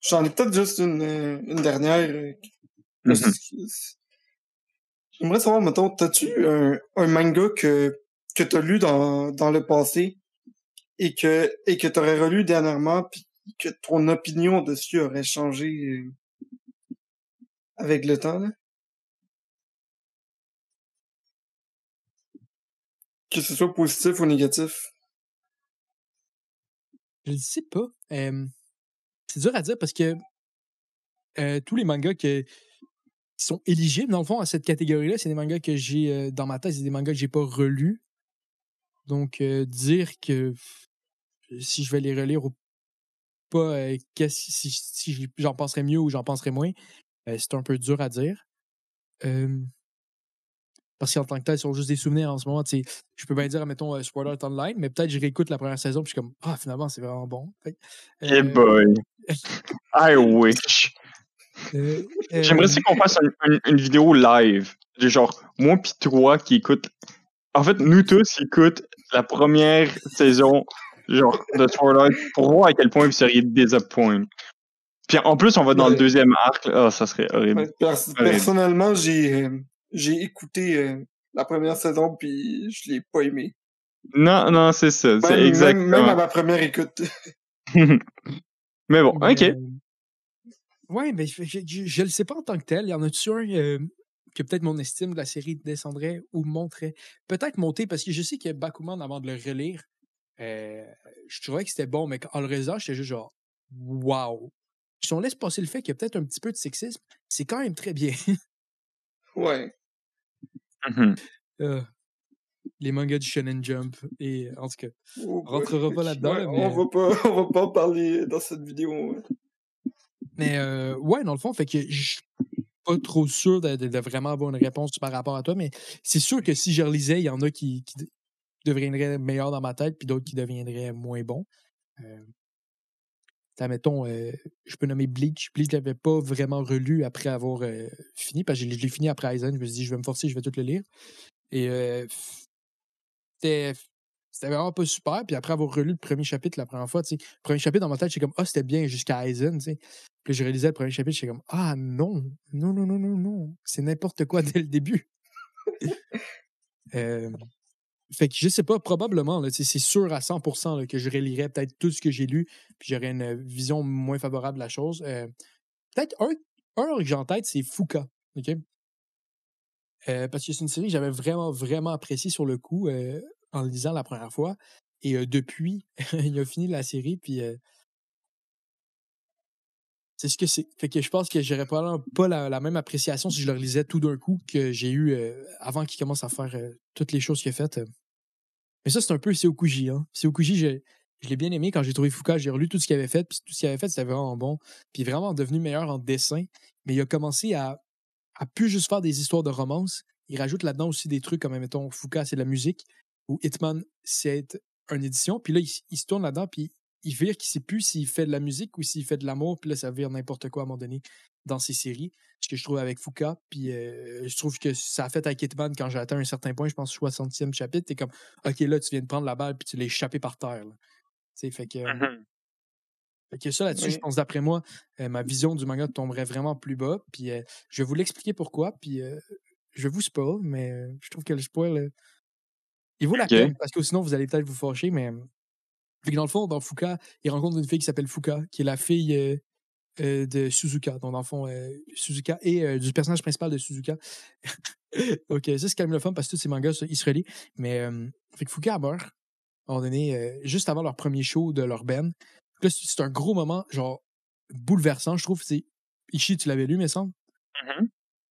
j'en ai peut-être juste une, euh, une dernière. euh, Mhm. juste- J'aimerais savoir, mettons, t'as-tu un, un manga que, que t'as lu dans, dans le passé et que, et que t'aurais relu dernièrement puis que ton opinion dessus aurait changé euh, avec le temps, là? Que ce soit positif ou négatif. Je ne sais pas. C'est dur à dire parce que euh, tous les mangas qui sont éligibles, dans le fond, à cette catégorie-là, c'est des mangas que j'ai euh, dans ma tête, c'est des mangas que j'ai pas relus. Donc, dire que si je vais les relire ou pas, euh, qu'est-ce- si, si j'en penserais mieux ou j'en penserais moins, euh, c'est un peu dur à dire. Parce qu'en tant que tel, ils sont juste des souvenirs en ce moment. tu sais, Je peux bien dire, mettons, euh, Art Online, mais peut-être je réécoute la première saison puis je suis comme, ah, finalement, c'est vraiment bon. Que, Eh boy. I wish. J'aimerais aussi qu'on fasse un- un- une vidéo live. De genre, moi pis toi qui écoute. En fait, nous tous qui écoutent la première saison, genre, de Sword Art pour voir à quel point vous seriez désappointés. Puis en plus, on va dans le deuxième arc. Ah, ça serait horrible. Ouais, pers- Horrible. personnellement, j'ai euh, j'ai écouté euh, la première saison puis je l'ai pas aimé. Non, non, c'est ça. C'est exactement. même à ma première écoute. Mais bon, ok. euh, ouais, mais je, je le sais pas en tant que tel. Il y en a-tu un euh, que peut-être mon estime de la série descendrait ou monterait? Peut-être monter parce que je sais que Bakuman, avant de le relire, euh, je trouvais que c'était bon, mais en le relisant, j'étais juste genre, wow. Si on laisse passer le fait qu'il y a peut-être un petit peu de sexisme, c'est quand même très bien. Ouais. Mhm. Euh, les mangas du Shonen Jump. Et en tout cas, Oh, On rentrera pas là-dedans, Ouais, On va pas, on va pas en parler dans cette vidéo. ouais. Mais euh, ouais, dans le fond, fait que je suis pas trop sûr de, de- de vraiment avoir une réponse par rapport à toi, mais c'est sûr que si je relisais, il y en a qui, deviendraient meilleurs dans ma tête, puis d'autres qui deviendraient moins bons. Euh, mettons, euh, je peux nommer Bleach. Bleach, je l'avais pas vraiment relu après avoir euh, fini, parce que je l'ai fini après Aizen. Je me suis dit, je vais me forcer, je vais tout le lire. Et euh, c'était vraiment pas super. Puis après avoir relu le premier chapitre la première fois, tu sais, le premier chapitre dans ma tête, j'étais comme, ah, c'était bien jusqu'à Aizen, tu sais. Puis je réalisais le premier chapitre, j'étais comme, ah non, non, non, non, non, non, c'est n'importe quoi dès le début. Euh, fait que je sais pas, probablement, c'est sûr à 100% là, que je relirais peut-être tout ce que j'ai lu, puis j'aurais une vision moins favorable de la chose. Euh, peut-être un, un que j'ai en tête, c'est. OK? Euh, parce que c'est une série que j'avais vraiment, vraiment appréciée sur le coup euh, en le lisant la première fois. Et euh, depuis, il a fini la série, puis euh, c'est ce que c'est. Fait que je pense que j'aurais probablement pas la, la même appréciation si je le relisais tout d'un coup que j'ai eu euh, avant qu'il commence à faire euh, toutes les choses qu'il a faites. Mais ça, c'est un peu Seokuji. Hein. Je, je l'ai bien aimé quand j'ai trouvé Fuka. J'ai relu tout ce qu'il avait fait, puis tout ce qu'il avait fait, c'était vraiment bon. Puis vraiment devenu meilleur en dessin. Mais il a commencé à, plus juste faire des histoires de romance. Il rajoute là-dedans aussi des trucs comme, mettons, Fuka, c'est de la musique, ou Hitman, c'est une édition. Puis là, il, il se tourne là-dedans, puis il vire qu'il sait plus s'il fait de la musique ou s'il fait de l'amour, puis là, ça vire n'importe quoi à un moment donné dans ses séries. Ce que je trouve avec Fuka, puis euh, je trouve que ça a fait avec Hitman quand j'ai atteint un certain point, je pense 60e chapitre, t'es comme, OK, là, tu viens de prendre la balle, puis tu l'as échappé par terre. Tu sais, fait que, Mhm. fait que ça, là-dessus, Oui. je pense, d'après moi, euh, ma vision du manga tomberait vraiment plus bas. Puis euh, je vais vous l'expliquer pourquoi. Puis euh, je vais vous spoil, mais euh, je trouve que le spoil, euh, il vaut la Ok. peine. Parce que sinon, vous allez peut-être vous fâcher. Mais euh, fait que dans le fond, dans Fuka, il rencontre une fille qui s'appelle Fuka, qui est la fille euh, euh, de Suzuka. Donc, dans le fond, euh, Suzuka et du personnage principal de Suzuka. ok, ça, c'est quand même le fun parce que tous ces mangas, ils se relient. Mais fait que Fuka meurt, à un moment donné, juste avant leur premier show de leur band. Là, c'est un gros moment, genre, bouleversant, je trouve. C'est Ishi, tu l'avais lu, me semble? Mhm.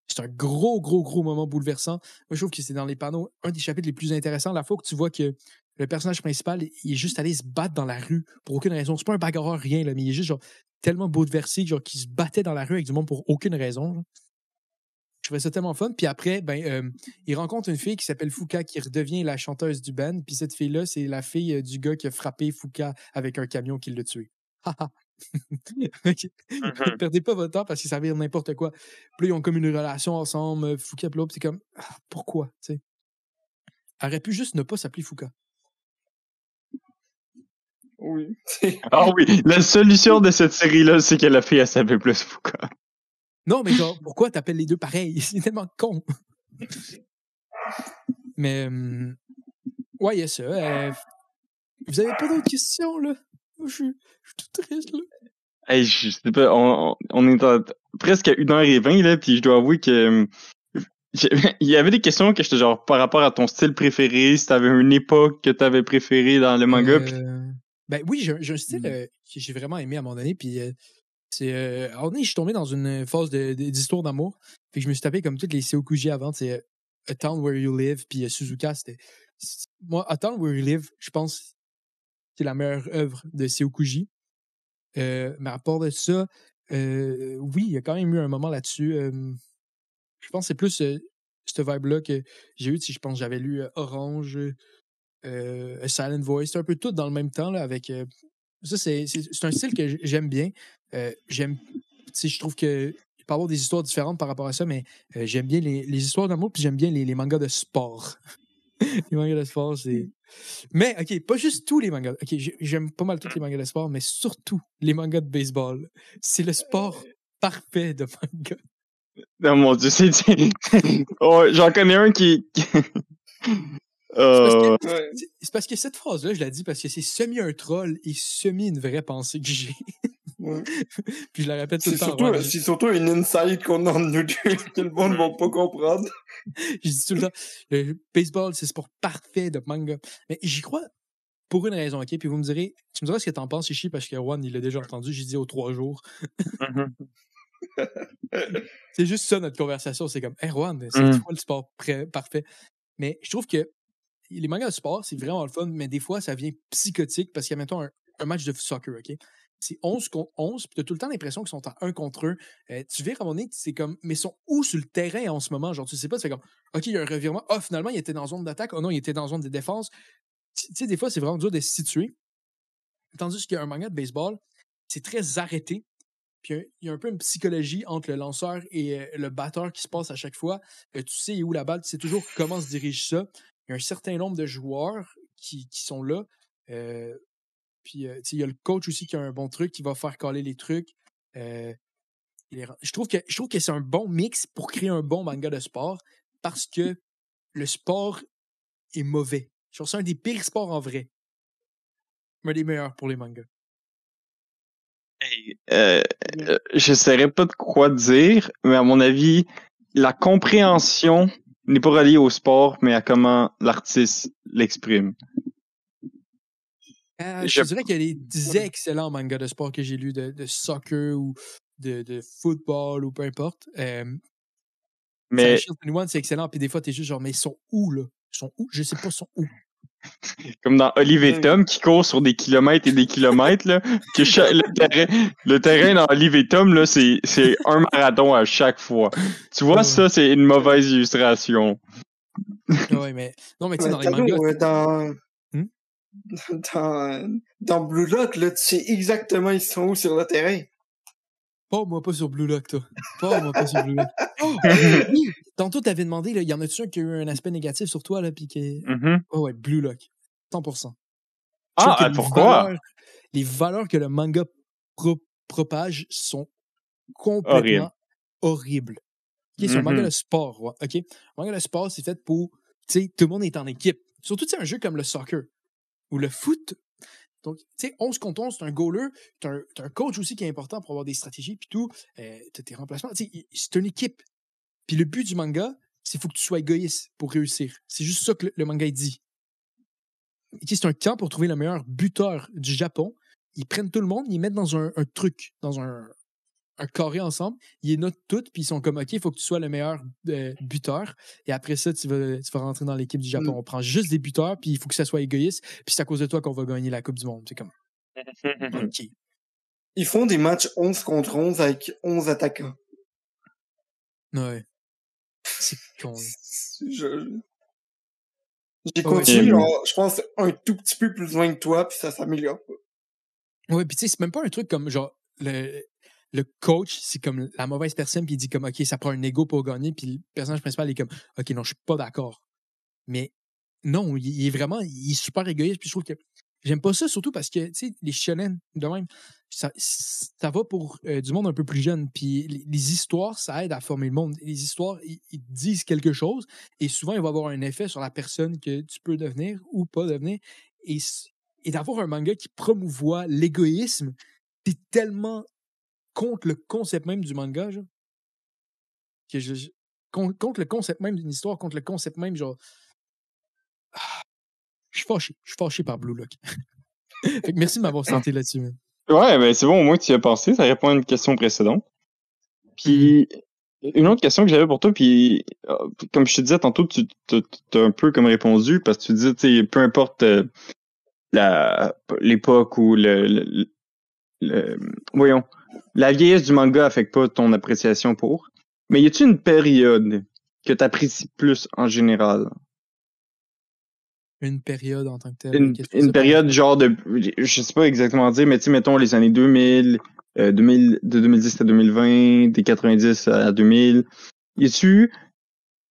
C'est un gros, gros, gros moment bouleversant. Moi, je trouve que c'est dans les panneaux un des chapitres les plus intéressants. La fois que tu vois que le personnage principal, il est juste allé se battre dans la rue pour aucune raison. C'est pas un bagarreur, rien, là, mais il est juste genre, tellement bouleversé, genre, qu'il se battait dans la rue avec du monde pour aucune raison. genre. Je trouvais ça tellement fun. Puis après, ben, euh, il rencontre une fille qui s'appelle Fuka, qui redevient la chanteuse du band. Puis cette fille-là, c'est la fille euh, du gars qui a frappé Fuka avec un camion qui l'a tué. Fait que, Mhm. Perdez pas votre temps parce que ça vire n'importe quoi. Puis là, ils ont comme une relation ensemble. Fuka, puis c'est comme, ah, pourquoi, tu sais? aurait pu juste ne pas s'appeler Fuka. Oui. Ah oui, la solution de cette série-là, c'est que la fille, elle s'appelle plus Fuka. Non, mais genre, pourquoi t'appelles les deux pareils? C'est tellement con. mais, hum, ouais, il y a ça. euh, vous avez pas d'autres questions, là? Moi, je suis tout triste, là. Hey, je sais pas, on, est à- presque à 1h20, là, puis je dois avouer que il y avait des questions que j'étais genre par rapport à ton style préféré, si t'avais une époque que t'avais préféré dans le manga, Euh, ben oui, j'ai un- style euh, que j'ai vraiment aimé à un moment donné. Puis euh, c'est. Euh, à un moment donné, je suis tombé dans une phase d'histoire d'amour. Puis je me suis tapé comme toutes les Seokuji avant. C'est A Town Where You Live. Puis Suzuka, c'était. Moi, A Town Where You Live, je pense que c'est la meilleure œuvre de Seokuji. Mais à part de ça, oui, il y a quand même eu un moment là-dessus. je pense que c'est plus cette vibe-là que j'ai eu. sais, Je pense que j'avais lu Orange, euh, A Silent Voice. C'est un peu tout dans le même temps. Là, avec, euh, ça, c'est un style que j'aime bien. Euh, j'aime. Je trouve que. Il peut y avoir des histoires différentes par rapport à ça, mais euh, j'aime bien les, les histoires d'amour, puis j'aime bien les, les mangas de sport. les mangas de sport, c'est. Mais, OK, pas juste tous les mangas. OK, j'ai- j'aime pas mal tous les mangas de sport, mais surtout les mangas de baseball. C'est le sport parfait de manga. Oh mon dieu, c'est. oh, J'en connais un qui. Euh. C'est parce que cette phrase-là, je la dis parce que c'est semi un troll et semi une vraie pensée que j'ai. Ouais. Puis je la répète tout le temps. c'est surtout une insight qu'on a entre nous que le monde ne va pas comprendre. Je dis tout le temps, le baseball, c'est le sport parfait de manga. Mais j'y crois pour une raison, OK? Puis vous me direz, tu me diras ce que t'en penses, Ishi, parce que Juan, il l'a déjà entendu, j'ai dit aux trois jours. mhm. C'est juste ça, notre conversation. C'est comme, hey, Juan, c'est Mm. quoi le sport prêt- parfait? Mais je trouve que les mangas de sport, c'est vraiment le fun, mais des fois, ça devient psychotique parce qu'il y a, mettons, un, match de soccer, OK? C'est 11 contre 11, puis t'as tout le temps l'impression qu'ils sont à 1 contre 1. Euh, tu vires à un moment donné, c'est comme, mais ils sont où sur le terrain en ce moment? Genre, tu sais pas, c'est comme, OK, il y a un revirement. Ah, finalement, il était dans zone d'attaque. Oh non, il était dans zone de défense. Tu tu sais, des fois, c'est vraiment dur de se situer. Tandis qu'il y a un manga de baseball, c'est très arrêté. Puis il y a- il y a un peu une psychologie entre le lanceur et euh, le batteur qui se passe à chaque fois. Euh, tu sais où la balle, tu sais toujours comment se dirige ça. Il y a un certain nombre de joueurs qui, qui sont là. Euh, puis euh, tu sais, il y a le coach aussi qui a un bon truc, qui va faire caler les trucs. Euh, les je trouve que, je trouve que c'est un bon mix pour créer un bon manga de sport parce que le sport est mauvais. Je trouve que c'est un des pires sports en vrai. Un des meilleurs pour les mangas. Hey, euh, euh, je saurais pas de quoi dire, mais à mon avis, la compréhension n'est pas reliée au sport, mais à comment l'artiste l'exprime. Euh, je dirais qu'il y a des excellents mangas de sport que j'ai lus de, de soccer ou de, de football ou peu importe. Euh, Mais Shield 21, c'est excellent. Puis des fois, t'es juste genre, mais ils sont où, là? Ils sont où? Je sais pas, ils sont où. Comme dans Olive. Tom qui court sur des kilomètres et des kilomètres, là, que le, terrain, le terrain dans Olive et Tom, là, c'est, c'est un marathon à chaque fois. Tu vois, ça, c'est une mauvaise illustration. ouais, mais. Non, mais tu sais, dans les mangas. euh, dans... Hmm? dans... dans Blue Lock, là, tu sais exactement ils sont où sur le terrain. Pas moi, pas sur Blue Lock, toi. Pas moi, pas sur Blue Lock. Oh, oui! Tantôt, t'avais demandé, là, y en a-tu un qui a eu un aspect négatif sur toi, là, puis qui. Mhm. Oh, ouais, Blue Lock. 100%. Je trouve Ah, ah, les pourquoi? valeurs- les valeurs que le manga pro- propage sont complètement horribles. Ok, c'est un manga de sport, ouais, ok? Un manga de sport, c'est fait pour, tu sais, tout le monde est en équipe. Surtout, tu sais, un jeu comme le soccer ou le foot. Donc, tu sais, 11 contre 11, c'est un goaler, t'as un, un coach aussi qui est important pour avoir des stratégies, puis tout, euh, t'as tes remplacements. Tu sais, il- c'est une équipe. Puis le but du manga, c'est faut que tu sois égoïste pour réussir. C'est juste ça que le, le manga il dit. Ok, c'est un camp pour trouver le meilleur buteur du Japon. Ils prennent tout le monde, ils les mettent dans un, un truc, dans un, un carré ensemble. Ils les notent toutes, puis ils sont comme, OK, il faut que tu sois le meilleur euh, buteur. Et après ça, tu vas, tu vas rentrer dans l'équipe du Japon. Mm. On prend juste des buteurs, puis il faut que ça soit égoïste. Puis c'est à cause de toi qu'on va gagner la Coupe du Monde. C'est comme, OK. Ils font des matchs 11 contre 11 avec 11 attaquants. Ouais. C'est con. Je... J'ai continué, genre, je pense, un tout petit peu plus loin que toi, puis ça s'améliore pas. Ouais, puis tu sais, c'est même pas un truc comme genre le, le coach, c'est comme la mauvaise personne, puis il dit comme OK, ça prend un ego pour gagner, puis le personnage principal est comme OK, non, je suis pas d'accord. Mais non, il, il est vraiment, il est super égoïste. Puis je trouve que j'aime pas ça, surtout parce que, tu sais, les shonen, de même, ça, va pour euh, du monde un peu plus jeune. Puis les, histoires, ça aide à former le monde. Les histoires, ils, disent quelque chose et souvent, il va avoir un effet sur la personne que tu peux devenir ou pas devenir. Et, et d'avoir un manga qui promouvoit l'égoïsme, c'est tellement contre le concept même du manga, genre, que je, je- con- contre le concept même d'une histoire, contre le concept même, genre. Ah, je suis fâché. Je suis fâché par Blue Lock. fait que merci de m'avoir senti là-dessus. Ouais, ben c'est bon, au moins tu y as pensé, ça répond à une question précédente. Puis une autre question que j'avais pour toi, puis euh, comme je te disais tantôt, tu as un peu comme répondu parce que tu disais, tu sais, peu importe euh, la l'époque ou le, le- le- voyons, la vieillesse du manga affecte pas ton appréciation pour. Mais y a-tu une période que t'apprécies plus en général? Une période en tant que telle. Une, une période genre de, je sais pas exactement dire, mais tu sais, mettons les années 2000, euh, 2000, de 2010 à 2020, des 90 à 2000. Y a-tu,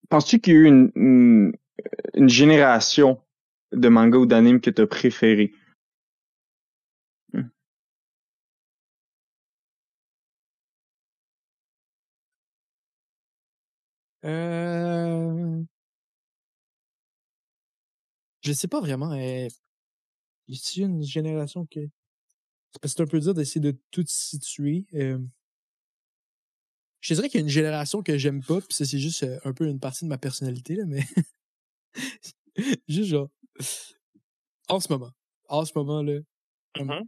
penses-tu qu'il y a eu une, une, une génération de manga ou d'anime que t'as préféré? Euh... Je sais pas vraiment. Euh... Y a une génération que. C'est un peu dur d'essayer de tout situer. Euh... Je dirais qu'il y a une génération que j'aime pas, puis ça, c'est juste euh, un peu une partie de ma personnalité, là, mais. juste genre. En ce moment. En ce moment, là. Mhm.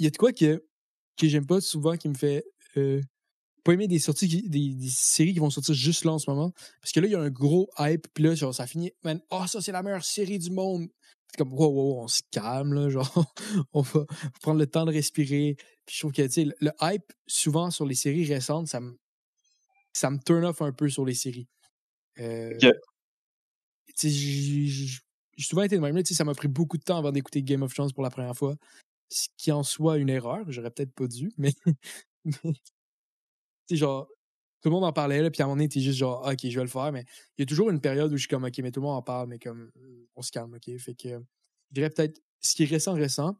Il y a de quoi que, que j'aime pas souvent qui me fait. Euh, pas aimer des sorties, qui- des, des séries qui vont sortir juste là en ce moment. Parce que là, il y a un gros hype, puis là, genre, ça finit, man, oh, ça, c'est la meilleure série du monde. C'est comme, wow, wow, on se calme, là, genre, on va prendre le temps de respirer. Puis je trouve que, tu sais, le, hype, souvent, sur les séries récentes, ça me, ça me turn off un peu sur les séries. Euh. Tu sais, j'ai souvent été de même, là, tu sais, ça m'a pris beaucoup de temps avant d'écouter Game of Thrones pour la première fois. Ce qui en soit une erreur, j'aurais peut-être pas dû, mais. tu sais, genre, tout le monde en parlait, là, puis à un moment donné, t'es juste genre, Ah, ok, je vais le faire, mais il y a toujours une période où je suis comme, ok, mais tout le monde en parle, mais comme, on se calme, ok? Fait que, je dirais peut-être ce qui est récent, récent.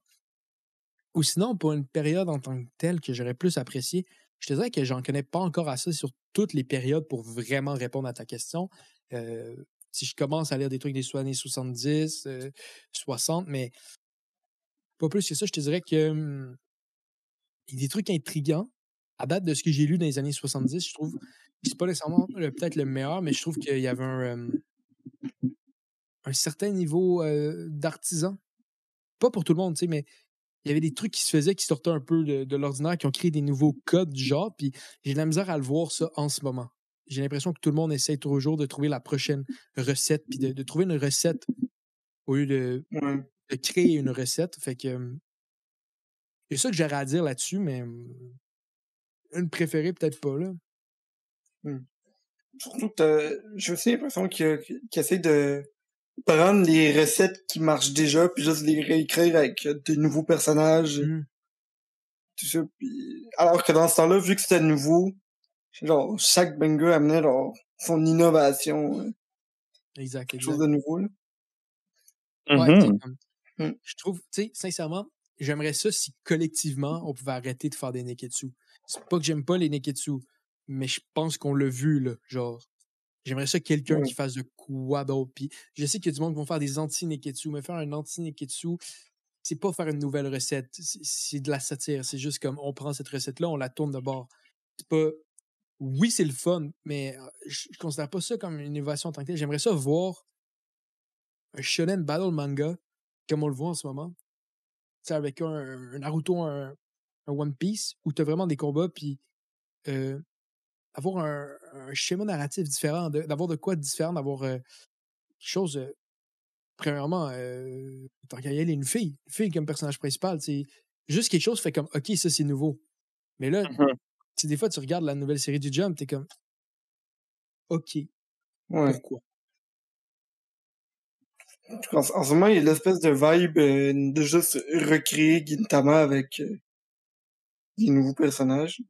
Ou sinon, pour une période en tant que telle que j'aurais plus apprécié, je te dirais que j'en connais pas encore assez sur toutes les périodes pour vraiment répondre à ta question. Euh, si je commence à lire des trucs des années 70, euh, 60, mais pas plus que ça, je te dirais que hum, il y a des trucs intrigants. À date de ce que j'ai lu dans les années 70, je trouve que c'est pas nécessairement peut-être le meilleur, mais je trouve qu'il y avait un, un certain niveau euh, d'artisan. Pas pour tout le monde, tu sais, mais il y avait des trucs qui se faisaient qui sortaient un peu de, de l'ordinaire, qui ont créé des nouveaux codes du genre, puis j'ai de la misère à le voir ça en ce moment. J'ai l'impression que tout le monde essaie toujours de trouver la prochaine recette, puis de, de trouver une recette au lieu de, Ouais. de créer une recette. Fait que c'est ça que j'aurais à dire là-dessus, mais une préférée, peut-être pas, là. Surtout que j'ai aussi l'impression qu'il qu'il essaie de prendre les recettes qui marchent déjà puis juste les réécrire avec de nouveaux personnages, tout ça. Puis... Alors que dans ce temps-là, vu que c'était nouveau, genre chaque banger amenait genre son innovation, euh, Exact, quelque exact. chose de nouveau. Là. Ouais, tu sais, Mhm. comme- Mm. Je trouve, tu sais, sincèrement, j'aimerais ça si collectivement on pouvait arrêter de faire des Neketsu. C'est pas que j'aime pas les Neketsu, mais je pense qu'on l'a vu, là. Genre, j'aimerais ça quelqu'un Ouais. qui fasse de quoi d'autre. Puis je sais qu'il y a du monde qui vont faire des anti-Neketsu, mais faire un anti-Neketsu, c'est pas faire une nouvelle recette. C'est- C'est de la satire. C'est juste comme on prend cette recette-là, on la tourne de bord. C'est pas. Oui, c'est le fun, mais euh, je, je considère pas ça comme une innovation en tant que telle. J'aimerais ça voir un shonen battle manga comme on le voit en ce moment. Tu sais, avec un, un Naruto, un, un One Piece, où tu as vraiment des combats, puis euh, avoir un, un schéma narratif différent, d'avoir de, quoi de différent, d'avoir euh, quelque chose. euh, premièrement, euh, y aller, une fille, une fille comme personnage principal, c'est juste quelque chose fait comme, ok, ça c'est nouveau. Mais là, tu sais, des fois, tu regardes la nouvelle série du Jump, t'es comme, ok, Ouais. pourquoi? En, ce moment, il y a l'espèce de vibe euh, de juste recréer Gintama avec des nouveaux personnages.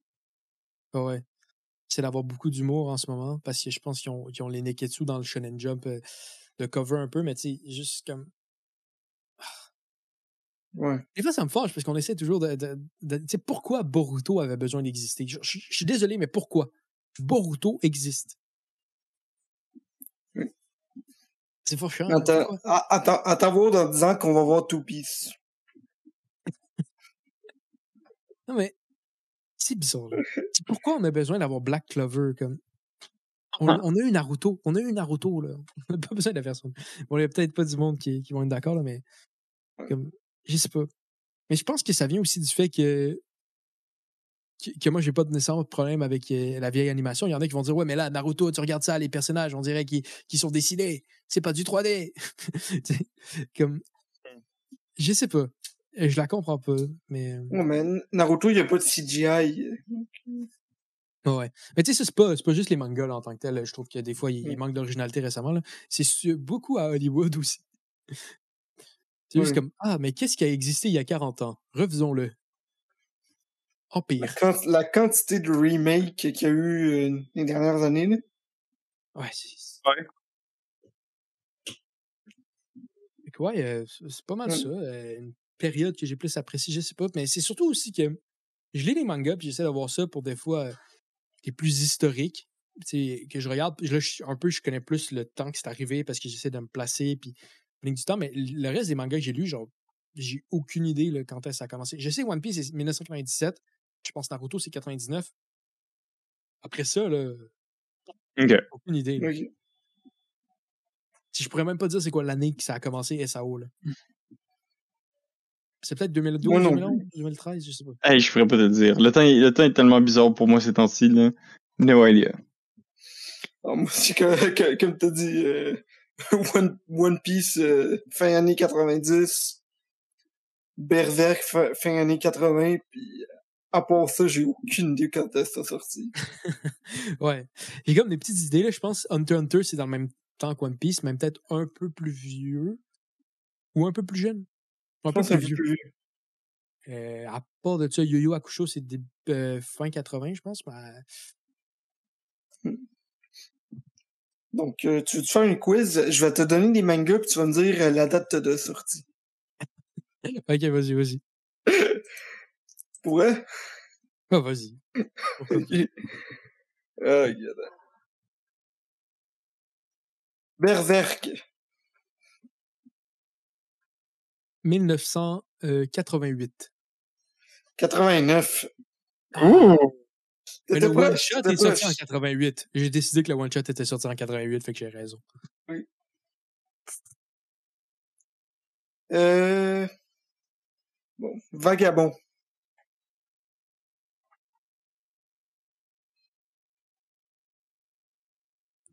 Ouais. C'est d'avoir beaucoup d'humour en ce moment, parce que je pense qu'ils ont, qu'ils ont les Neketsu dans le Shonen Jump. euh, de cover un peu, mais tu sais, juste comme. Ouais. Des fois, ça me fâche parce qu'on essaie toujours de. de, de- tu sais, pourquoi Boruto avait besoin d'exister? Je, je- je suis désolé, mais pourquoi? Boruto existe. Oui. C'est. Attends, pourquoi? à, à t'en- à t'en voir dans 10 ans qu'on va voir Two Piece. Non, mais c'est bizarre. là. Pourquoi on a besoin d'avoir Black Clover comme. On, Ah. on a eu Naruto. On a eu Naruto, là. On n'a pas besoin de la version. Bon, il n'y a peut-être pas du monde qui, qui vont être d'accord, là, mais. Comme. Je sais pas. Mais je pense que ça vient aussi du fait que. Que, moi, j'ai pas de nécessairement de problème avec euh, la vieille animation. Il y en a qui vont dire Ouais, mais là, Naruto, tu regardes ça, les personnages, on dirait qu'ils sont dessinés. C'est pas du 3D. Tu sais, comme. Je sais pas. Je la comprends pas, mais. euh, Ouais, mais Naruto, il n'y a pas de CGI. Ouais. Mais tu sais, c'est pas, c'est pas juste les mangas là, en tant que tel. Je trouve que des fois, il, il Mm. manque d'originalité récemment. là. C'est beaucoup à Hollywood aussi. C'est juste comme Ah, mais qu'est-ce qui a existé il y a 40 ans? Refaisons-le. La, Empire. quant- la quantité de remakes qu'il y a eu euh, les dernières années, là. Ouais, c'est. Ouais. Ouais, euh, c'est c'est pas mal Ouais. ça. euh, une période que j'ai plus appréciée, je sais pas. Mais c'est surtout aussi que je lis les mangas puis j'essaie d'avoir ça pour des fois euh, les plus historiques. Que je regarde, là, je, un peu, je connais plus le temps que c'est arrivé parce que j'essaie de me placer puis du temps, mais le reste des mangas que j'ai lus, genre, j'ai aucune idée là, quand est-ce que ça a commencé. Je sais One Piece c'est 1997, je pense Naruto c'est 99. Après ça, là, aucune idée. là. Si je pourrais même pas dire c'est quoi l'année que ça a commencé SAO. Là. C'est peut-être 2012, Moi non 2011, 2013, je sais pas. Hey, je pourrais pas te dire. Le temps, est- le temps est tellement bizarre pour moi ces temps-ci, là. No idea. Alors, moi aussi, comme, t'as dit, euh, One, One Piece, euh, fin année 90, Berserk, fin, fin année 80, puis euh, à part ça, j'ai aucune idée quand est-ce que ça sorti. Ouais. J'ai comme des petites idées, là. Je pense Hunter x Hunter, c'est dans le même temps que One Piece, même peut-être un peu plus vieux. Ou un peu plus jeune. Je pense que vieux. Euh, à part de ça, Yo-Yo Hakusho, c'est des, euh, fin 80, je pense. mais- Donc, euh, tu veux te faire un quiz? Je vais te donner des mangas, puis tu vas me dire euh, la date de sortie. Ok, vas-y, vas-y. Vrai? Ah, vas-y. Ok. Berserk. 1988. 89. Ouh! Mais le One Shot est sorti en proche. 88. J'ai décidé que le One Shot était sorti en 88, fait que j'ai raison. Euh... Bon, Vagabond.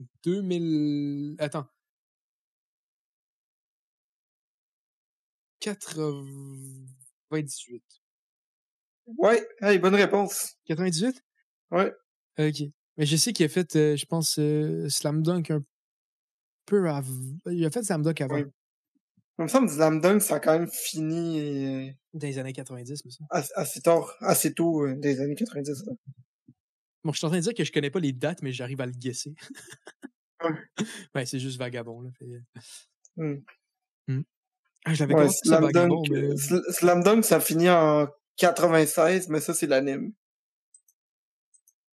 « 2000... Attends. 98. Ouais, hey, bonne réponse. 98? Ouais. Ok. Mais je sais qu'il a fait, euh, je pense, euh, Slam Dunk un peu avant. Il a fait Slam Dunk avant. Ouais. Il me semble que Slam Dunk, ça a quand même fini euh, Dans les années 90, mais ça. assez, assez tard, assez tôt euh, des années 90. là. Bon, je suis en train de dire que je connais pas les dates, mais j'arrive à le guesser. Ouais. ouais, c'est juste Vagabond, là. fait- Hmm. Hmm. Ah, je l'avais Ouais, Slam Dunk, mais... Sl- Slam Dunk, ça finit en 96, mais ça, c'est l'anime.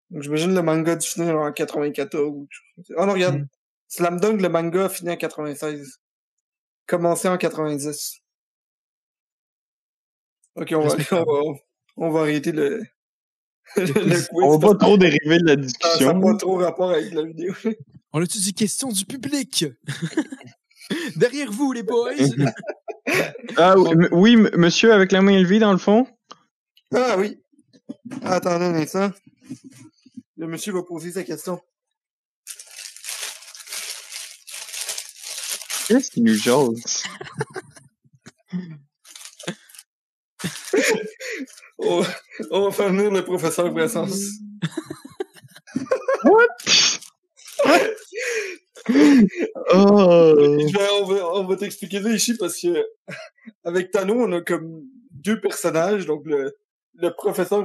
Donc, j'imagine le manga du finir en 94 ou quelque chose comme ça. Oh non, regarde. Hmm. Slam Dunk, le manga a fini en 96. Commencé en 90. Ok, on va, on va, on va arrêter le, le. On va pas trop dériver de la ça- Ça n'a discussion. pas trop rapport avec la vidéo. On a-tu dit question du public? Derrière vous, les boys! Ah oui, m- oui, m- monsieur avec la main élevée dans le fond. Ah oui. Attendez un instant. Le monsieur va poser sa question. Qu'est-ce qu'il nous jase? On, on va faire venir le professeur Brassens. Oh! Je vais- on va, on va t'expliquer ça ici parce que avec Tano, on a comme deux personnages. Donc le, le professeur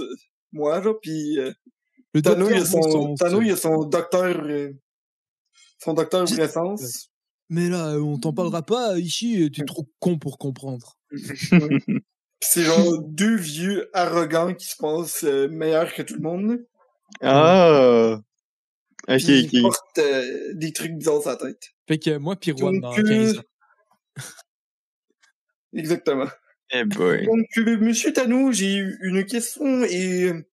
euh, moi, genre, puis euh, Tano, il a son, Tano, c'est- il a son docteur, euh, son docteur. Mais là, on t'en parlera pas, ici, t'es trop con pour comprendre. C'est genre deux vieux arrogants qui se pensent euh, meilleurs que tout le monde. Ah! Ok, Puis ils ok. portent euh, des trucs bizarres sur la tête. Fait que moi, pis Juan, dans Donc, euh, 15 ans. Exactement. Eh boy. Donc, euh, monsieur Tanou, j'ai eu une question et euh,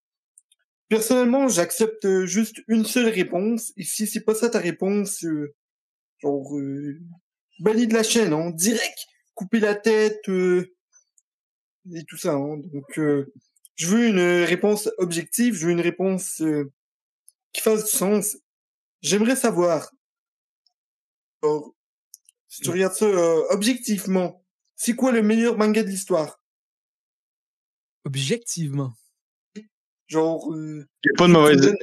personnellement, j'accepte juste une seule réponse. Et si c'est pas ça ta réponse, euh, genre, euh, banni de la chaîne, hein, direct, couper la tête euh, et tout ça. Hein. Donc, euh, je veux une réponse objective, je veux une réponse euh, qui fasse du sens. J'aimerais savoir, si tu regardes ça euh, objectivement, c'est quoi le meilleur manga de l'histoire? Objectivement. Genre, euh, Il a pas de mauvaise.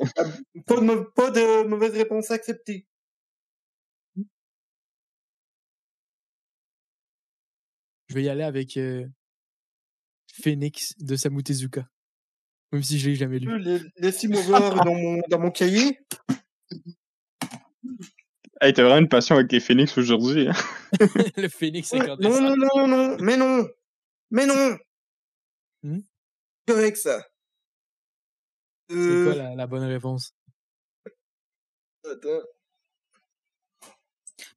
pas, de, mau- pas de mauvaise réponse acceptée. Je vais y aller avec euh, Phoenix de Samu Tezuka. Même si je l'ai jamais lu. Euh, la- Laissez-moi voir dans mon, dans mon cahier. Hey, t'as vraiment une passion avec les Phoenix aujourd'hui, hein? le Phoenix Ouais, 50 Non, non, non, non, mais non, mais non. Hmm? C'est correct, ça. C'est Euh, quoi la, la bonne réponse? attends.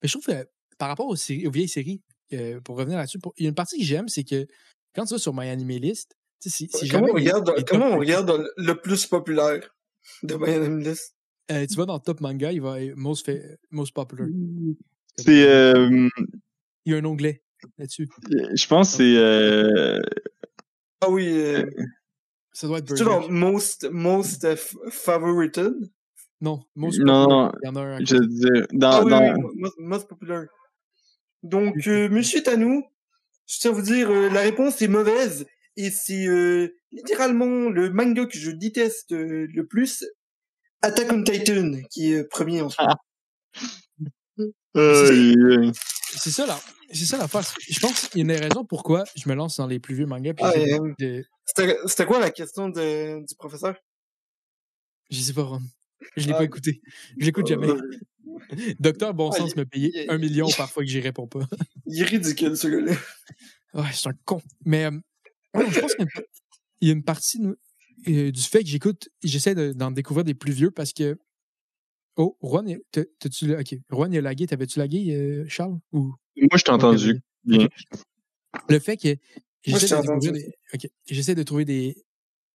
Mais je trouve que par rapport aux, séries- aux vieilles séries, euh, pour revenir là-dessus, il y a une partie que j'aime, c'est que quand tu vas sur My Anime List, tu sais, si, si comment jamais on regarde, les comment top- on regarde dans le- le plus populaire de My Anime List? Euh, tu vas dans Top Manga, il va être most, fa- most popular. C'est, euh, Il y a un onglet là-dessus. je pense que c'est, euh, Ah oui, euh, Ça doit être c'est dans Burger. most, most f- favorited? Non, most Non, popular. non, Il y en a un. je veux dire, dans, Ah oui, dans, oui, most, most popular. Donc, euh, monsieur Tanou, je tiens à vous dire, euh, la réponse est mauvaise. Et c'est euh, littéralement le manga que je déteste euh, le plus, Attack on Titan, qui est premier en ce moment. C'est ça, là. C'est ça l'affaire. Je pense qu'il y a une raison pourquoi je me lance dans les plus vieux mangas. Ah, euh, de- C'était quoi la question de, du professeur? Je sais pas, Ron. Je l'ai Ah. pas écouté. Je l'écoute jamais. Euh, Docteur Bon Ah, Sens me payait un million il- parfois que j'y réponds pas. il est ridicule, ce gars-là. Ouais, c'est un con. Mais euh, ouais, je pense qu'il y a une- il y a une partie nous, euh, du fait que j'écoute, j'essaie de- d'en découvrir des plus vieux parce que. Oh, Juan, t'as-tu. Ok, Juan, il a lagué. T'avais-tu lagué, euh, Charles Ou... Moi, je t'ai entendu. Bien. Le fait que Moi, je j'essaie t'ai de, des, ok, j'essaie de trouver des,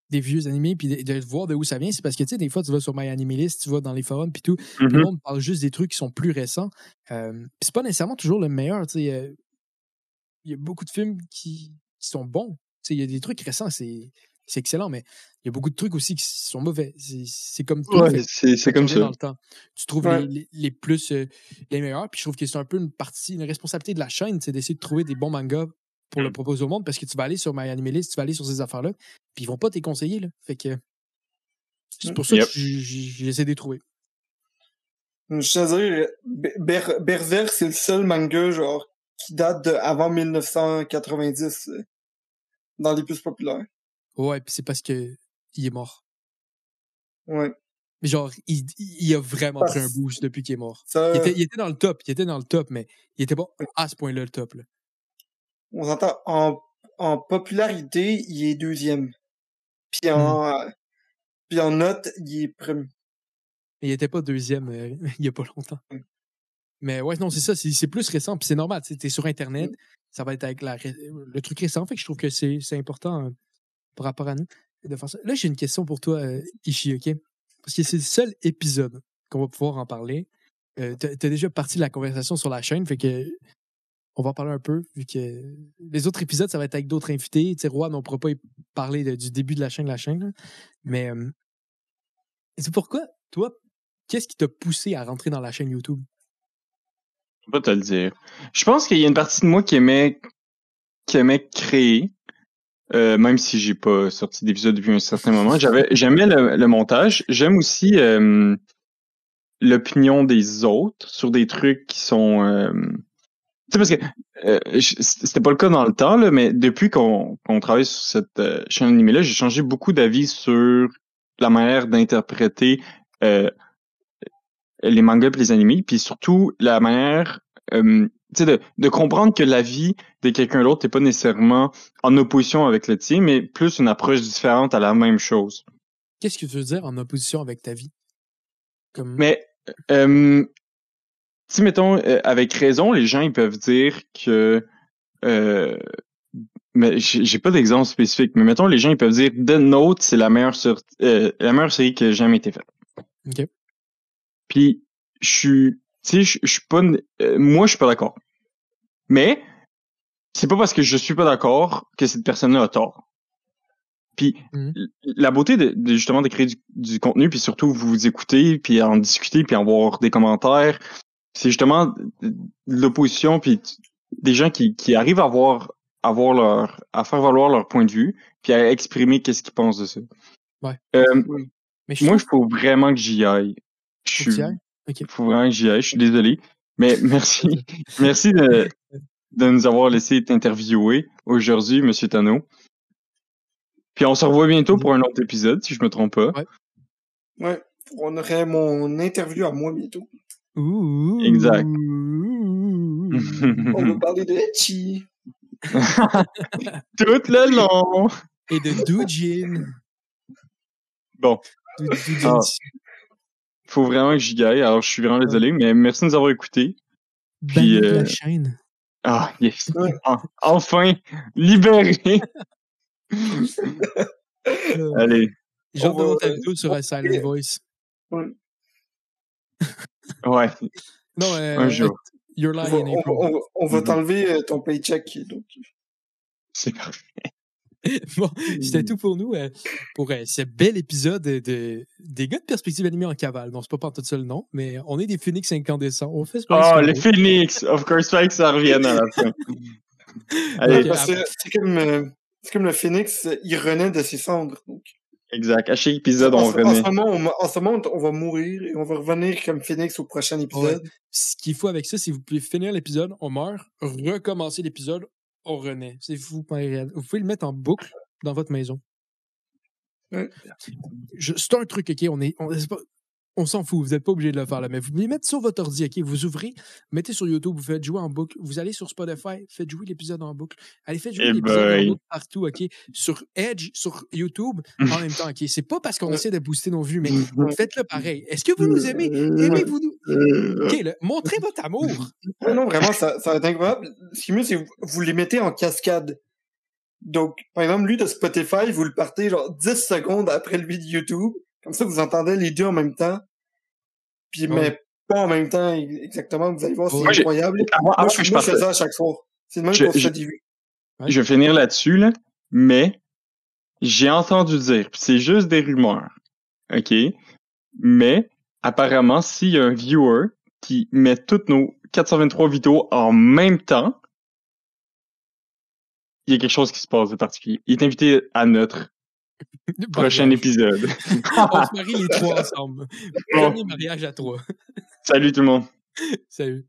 des vieux animés puis de, de voir de où ça vient, c'est parce que tu sais, des fois, tu vas sur My Anime List, tu vas dans les forums puis tout, puis le Mhm. monde parle juste des trucs qui sont plus récents. Euh, puis c'est pas nécessairement toujours le meilleur. tu sais, euh, Il y a beaucoup de films qui, qui sont bons. Tu sais, Il y a des trucs récents, c'est c'est excellent, mais il y a beaucoup de trucs aussi qui sont mauvais. C'est comme tout. Ouais, c'est, comme dans le temps. Tu trouves Ouais. les, les, les plus euh, les meilleurs, puis je trouve que c'est un peu une partie, une responsabilité de la chaîne, c'est d'essayer de trouver des bons mangas pour Mm. le proposer au monde, parce que tu vas aller sur My Anime List, tu vas aller sur ces affaires-là, puis ils vont pas te les conseiller. Là. Fait que c'est pour ça Yep. que j'essaie de les trouver. Je à dire, Ber- Berserk, c'est le seul manga, genre, qui date de avant 1990, euh, dans les plus populaires. Ouais, puis c'est parce que il est mort. Ouais. Mais genre, il, il a vraiment pris un boost depuis qu'il est mort. Ça, Il était, il était dans le top, il était dans le top, mais il était pas à ce point-là le top. Là. on s'entend, en, en popularité, il est deuxième. Puis Hmm. en, euh, puis en note, il est premier. Mais il était pas deuxième euh, il y a pas longtemps. Mm. Mais ouais, non, c'est ça, c'est plus récent, puis c'est normal. Tu es sur Internet, Mm. ça va être avec la, le truc récent. Fait que je trouve que c'est important euh, par rapport à nous de. Là, j'ai une question pour toi, euh, Ishi, OK? Parce que c'est le seul épisode qu'on va pouvoir en parler. Euh, T'as t'as déjà parti de la conversation sur la chaîne, fait que on va en parler un peu, vu que les autres épisodes, ça va être avec d'autres invités. Tu sais, Rouen, on ne pourra pas parler de- du début de la chaîne, la chaîne. Mais euh, c'est pourquoi, toi, qu'est-ce qui t'a poussé à rentrer dans la chaîne YouTube? Je peux pas te le dire. Je pense qu'il y a une partie de moi qui aimait, qui aimait créer, euh, même si j'ai pas sorti d'épisode depuis un certain moment. J'avais, j'aimais le, le montage. J'aime aussi euh, l'opinion des autres sur des trucs qui sont. euh, tu sais parce que euh, c'était pas le cas dans le temps là, mais depuis qu'on qu'on travaille sur cette euh, chaîne animée là, j'ai changé beaucoup d'avis sur la manière d'interpréter euh, les mangas et les animés, puis surtout la manière sais, de, de comprendre que la vie de quelqu'un d'autre n'est pas nécessairement en opposition avec le tien, mais plus une approche différente à la même chose. Qu'est-ce que tu veux dire en opposition avec ta vie? Comme... Mais, euh, si mettons, euh, avec raison, les gens ils peuvent dire que, euh, mais j'ai pas d'exemple spécifique, mais mettons, les gens ils peuvent dire The Note, c'est la meilleure sur, euh, la meilleure série qui a jamais été faite. OK. Puis, je suis, tu sais, je suis pas, euh, moi, je suis pas d'accord. Mais, c'est pas parce que je suis pas d'accord que cette personne-là a tort. Puis, l- la beauté de, de, justement de créer du, du contenu, puis surtout vous vous écouter, puis en discuter, puis avoir des commentaires, c'est justement l'opposition, puis des gens qui, qui arrivent à voir, à voir leur, à faire valoir leur point de vue, puis à exprimer qu'est-ce qu'ils pensent de ça. Ouais. Euh, Mais je moi, il faut vraiment que j'y aille. Je suis, OK. faut vraiment que j'y aille. Je suis désolé. Mais merci. merci de, de nous avoir laissé t'interviewer aujourd'hui, Monsieur Tano. Puis on se revoit bientôt pour un autre épisode, si je me trompe pas. Ouais. Ouais. On aurait mon interview à moi bientôt. Ouh. Exact. On va parler de Etchi. Tout le long. Et de Doujin. Bon. Ah. Faut vraiment que j'y aille. Alors, je suis vraiment désolé, mais merci de nous avoir écoutés. De euh, la chaîne. Ah, yes. Ouais. En- enfin, libéré. Allez. J'ai hâte de on voir va- ta vidéo sur euh, Silent Voice. Ouais, Non, euh, un jour. You're On va, on, on va- on va Mhm. t'enlever euh, ton paycheck. Donc. C'est parfait. bon, c'était tout pour nous, euh, pour euh, ce bel épisode de, de- des gars de perspective animée en cavale. Non, c'est pas tout seul le nom, mais on est des phoenix incandescents. On fait ce qu'on Oh, les Phoenix! Of course, que ça revienne à la fin. Allez, que c'est comme, euh, c'est comme le phénix, euh, il renaît de ses cendres. Donc. exact. À chaque épisode, en, on ce- en renaît. ce moment, on, en ce moment, on va mourir et on va revenir comme phénix au prochain épisode. Ce qu'il faut avec ça, c'est que vous pouvez finir l'épisode, on meurt, recommencer l'épisode, on renaît. C'est fou. Vous pouvez le mettre en boucle dans votre maison. Ouais. C'est un truc, OK? On est, on, c'est pas- on s'en fout, vous n'êtes pas obligé de le faire, là, mais vous pouvez mettre sur votre ordi, OK? Vous ouvrez, mettez sur YouTube, vous faites jouer en boucle, vous allez sur Spotify, faites jouer l'épisode en boucle. Allez, faites jouer Eh l'épisode en boy. boucle partout, OK? Sur Edge, sur YouTube, en même temps, OK? C'est pas parce qu'on Ouais. essaie de booster nos vues, mais Ouais. faites-le pareil. Est-ce que vous nous aimez? Aimez-vous nous? Euh, OK, là, montrez votre amour. Non, vraiment, ça, ça va être incroyable. Ce qui est mieux, c'est que vous, vous les mettez en cascade. Donc, par exemple, lui de Spotify, vous le partez genre 10 secondes après lui de YouTube. Comme ça, vous entendez les deux en même temps. Puis, Ouais. mais pas en même temps exactement. Vous allez voir, c'est incroyable. Moi, je, que je moi, je fais ça à chaque soir. C'est le même Je- se je-. Ouais. je vais finir là-dessus, là. Mais, j'ai entendu dire, puis c'est juste des rumeurs. OK? Mais, apparemment, s'il y a un viewer qui met toutes nos 423 vidéos en même temps, il y a quelque chose qui se passe de particulier. Il est invité à notre prochain épisode. On se marie les trois ensemble. Premier mariage à trois. Salut tout le monde. Salut.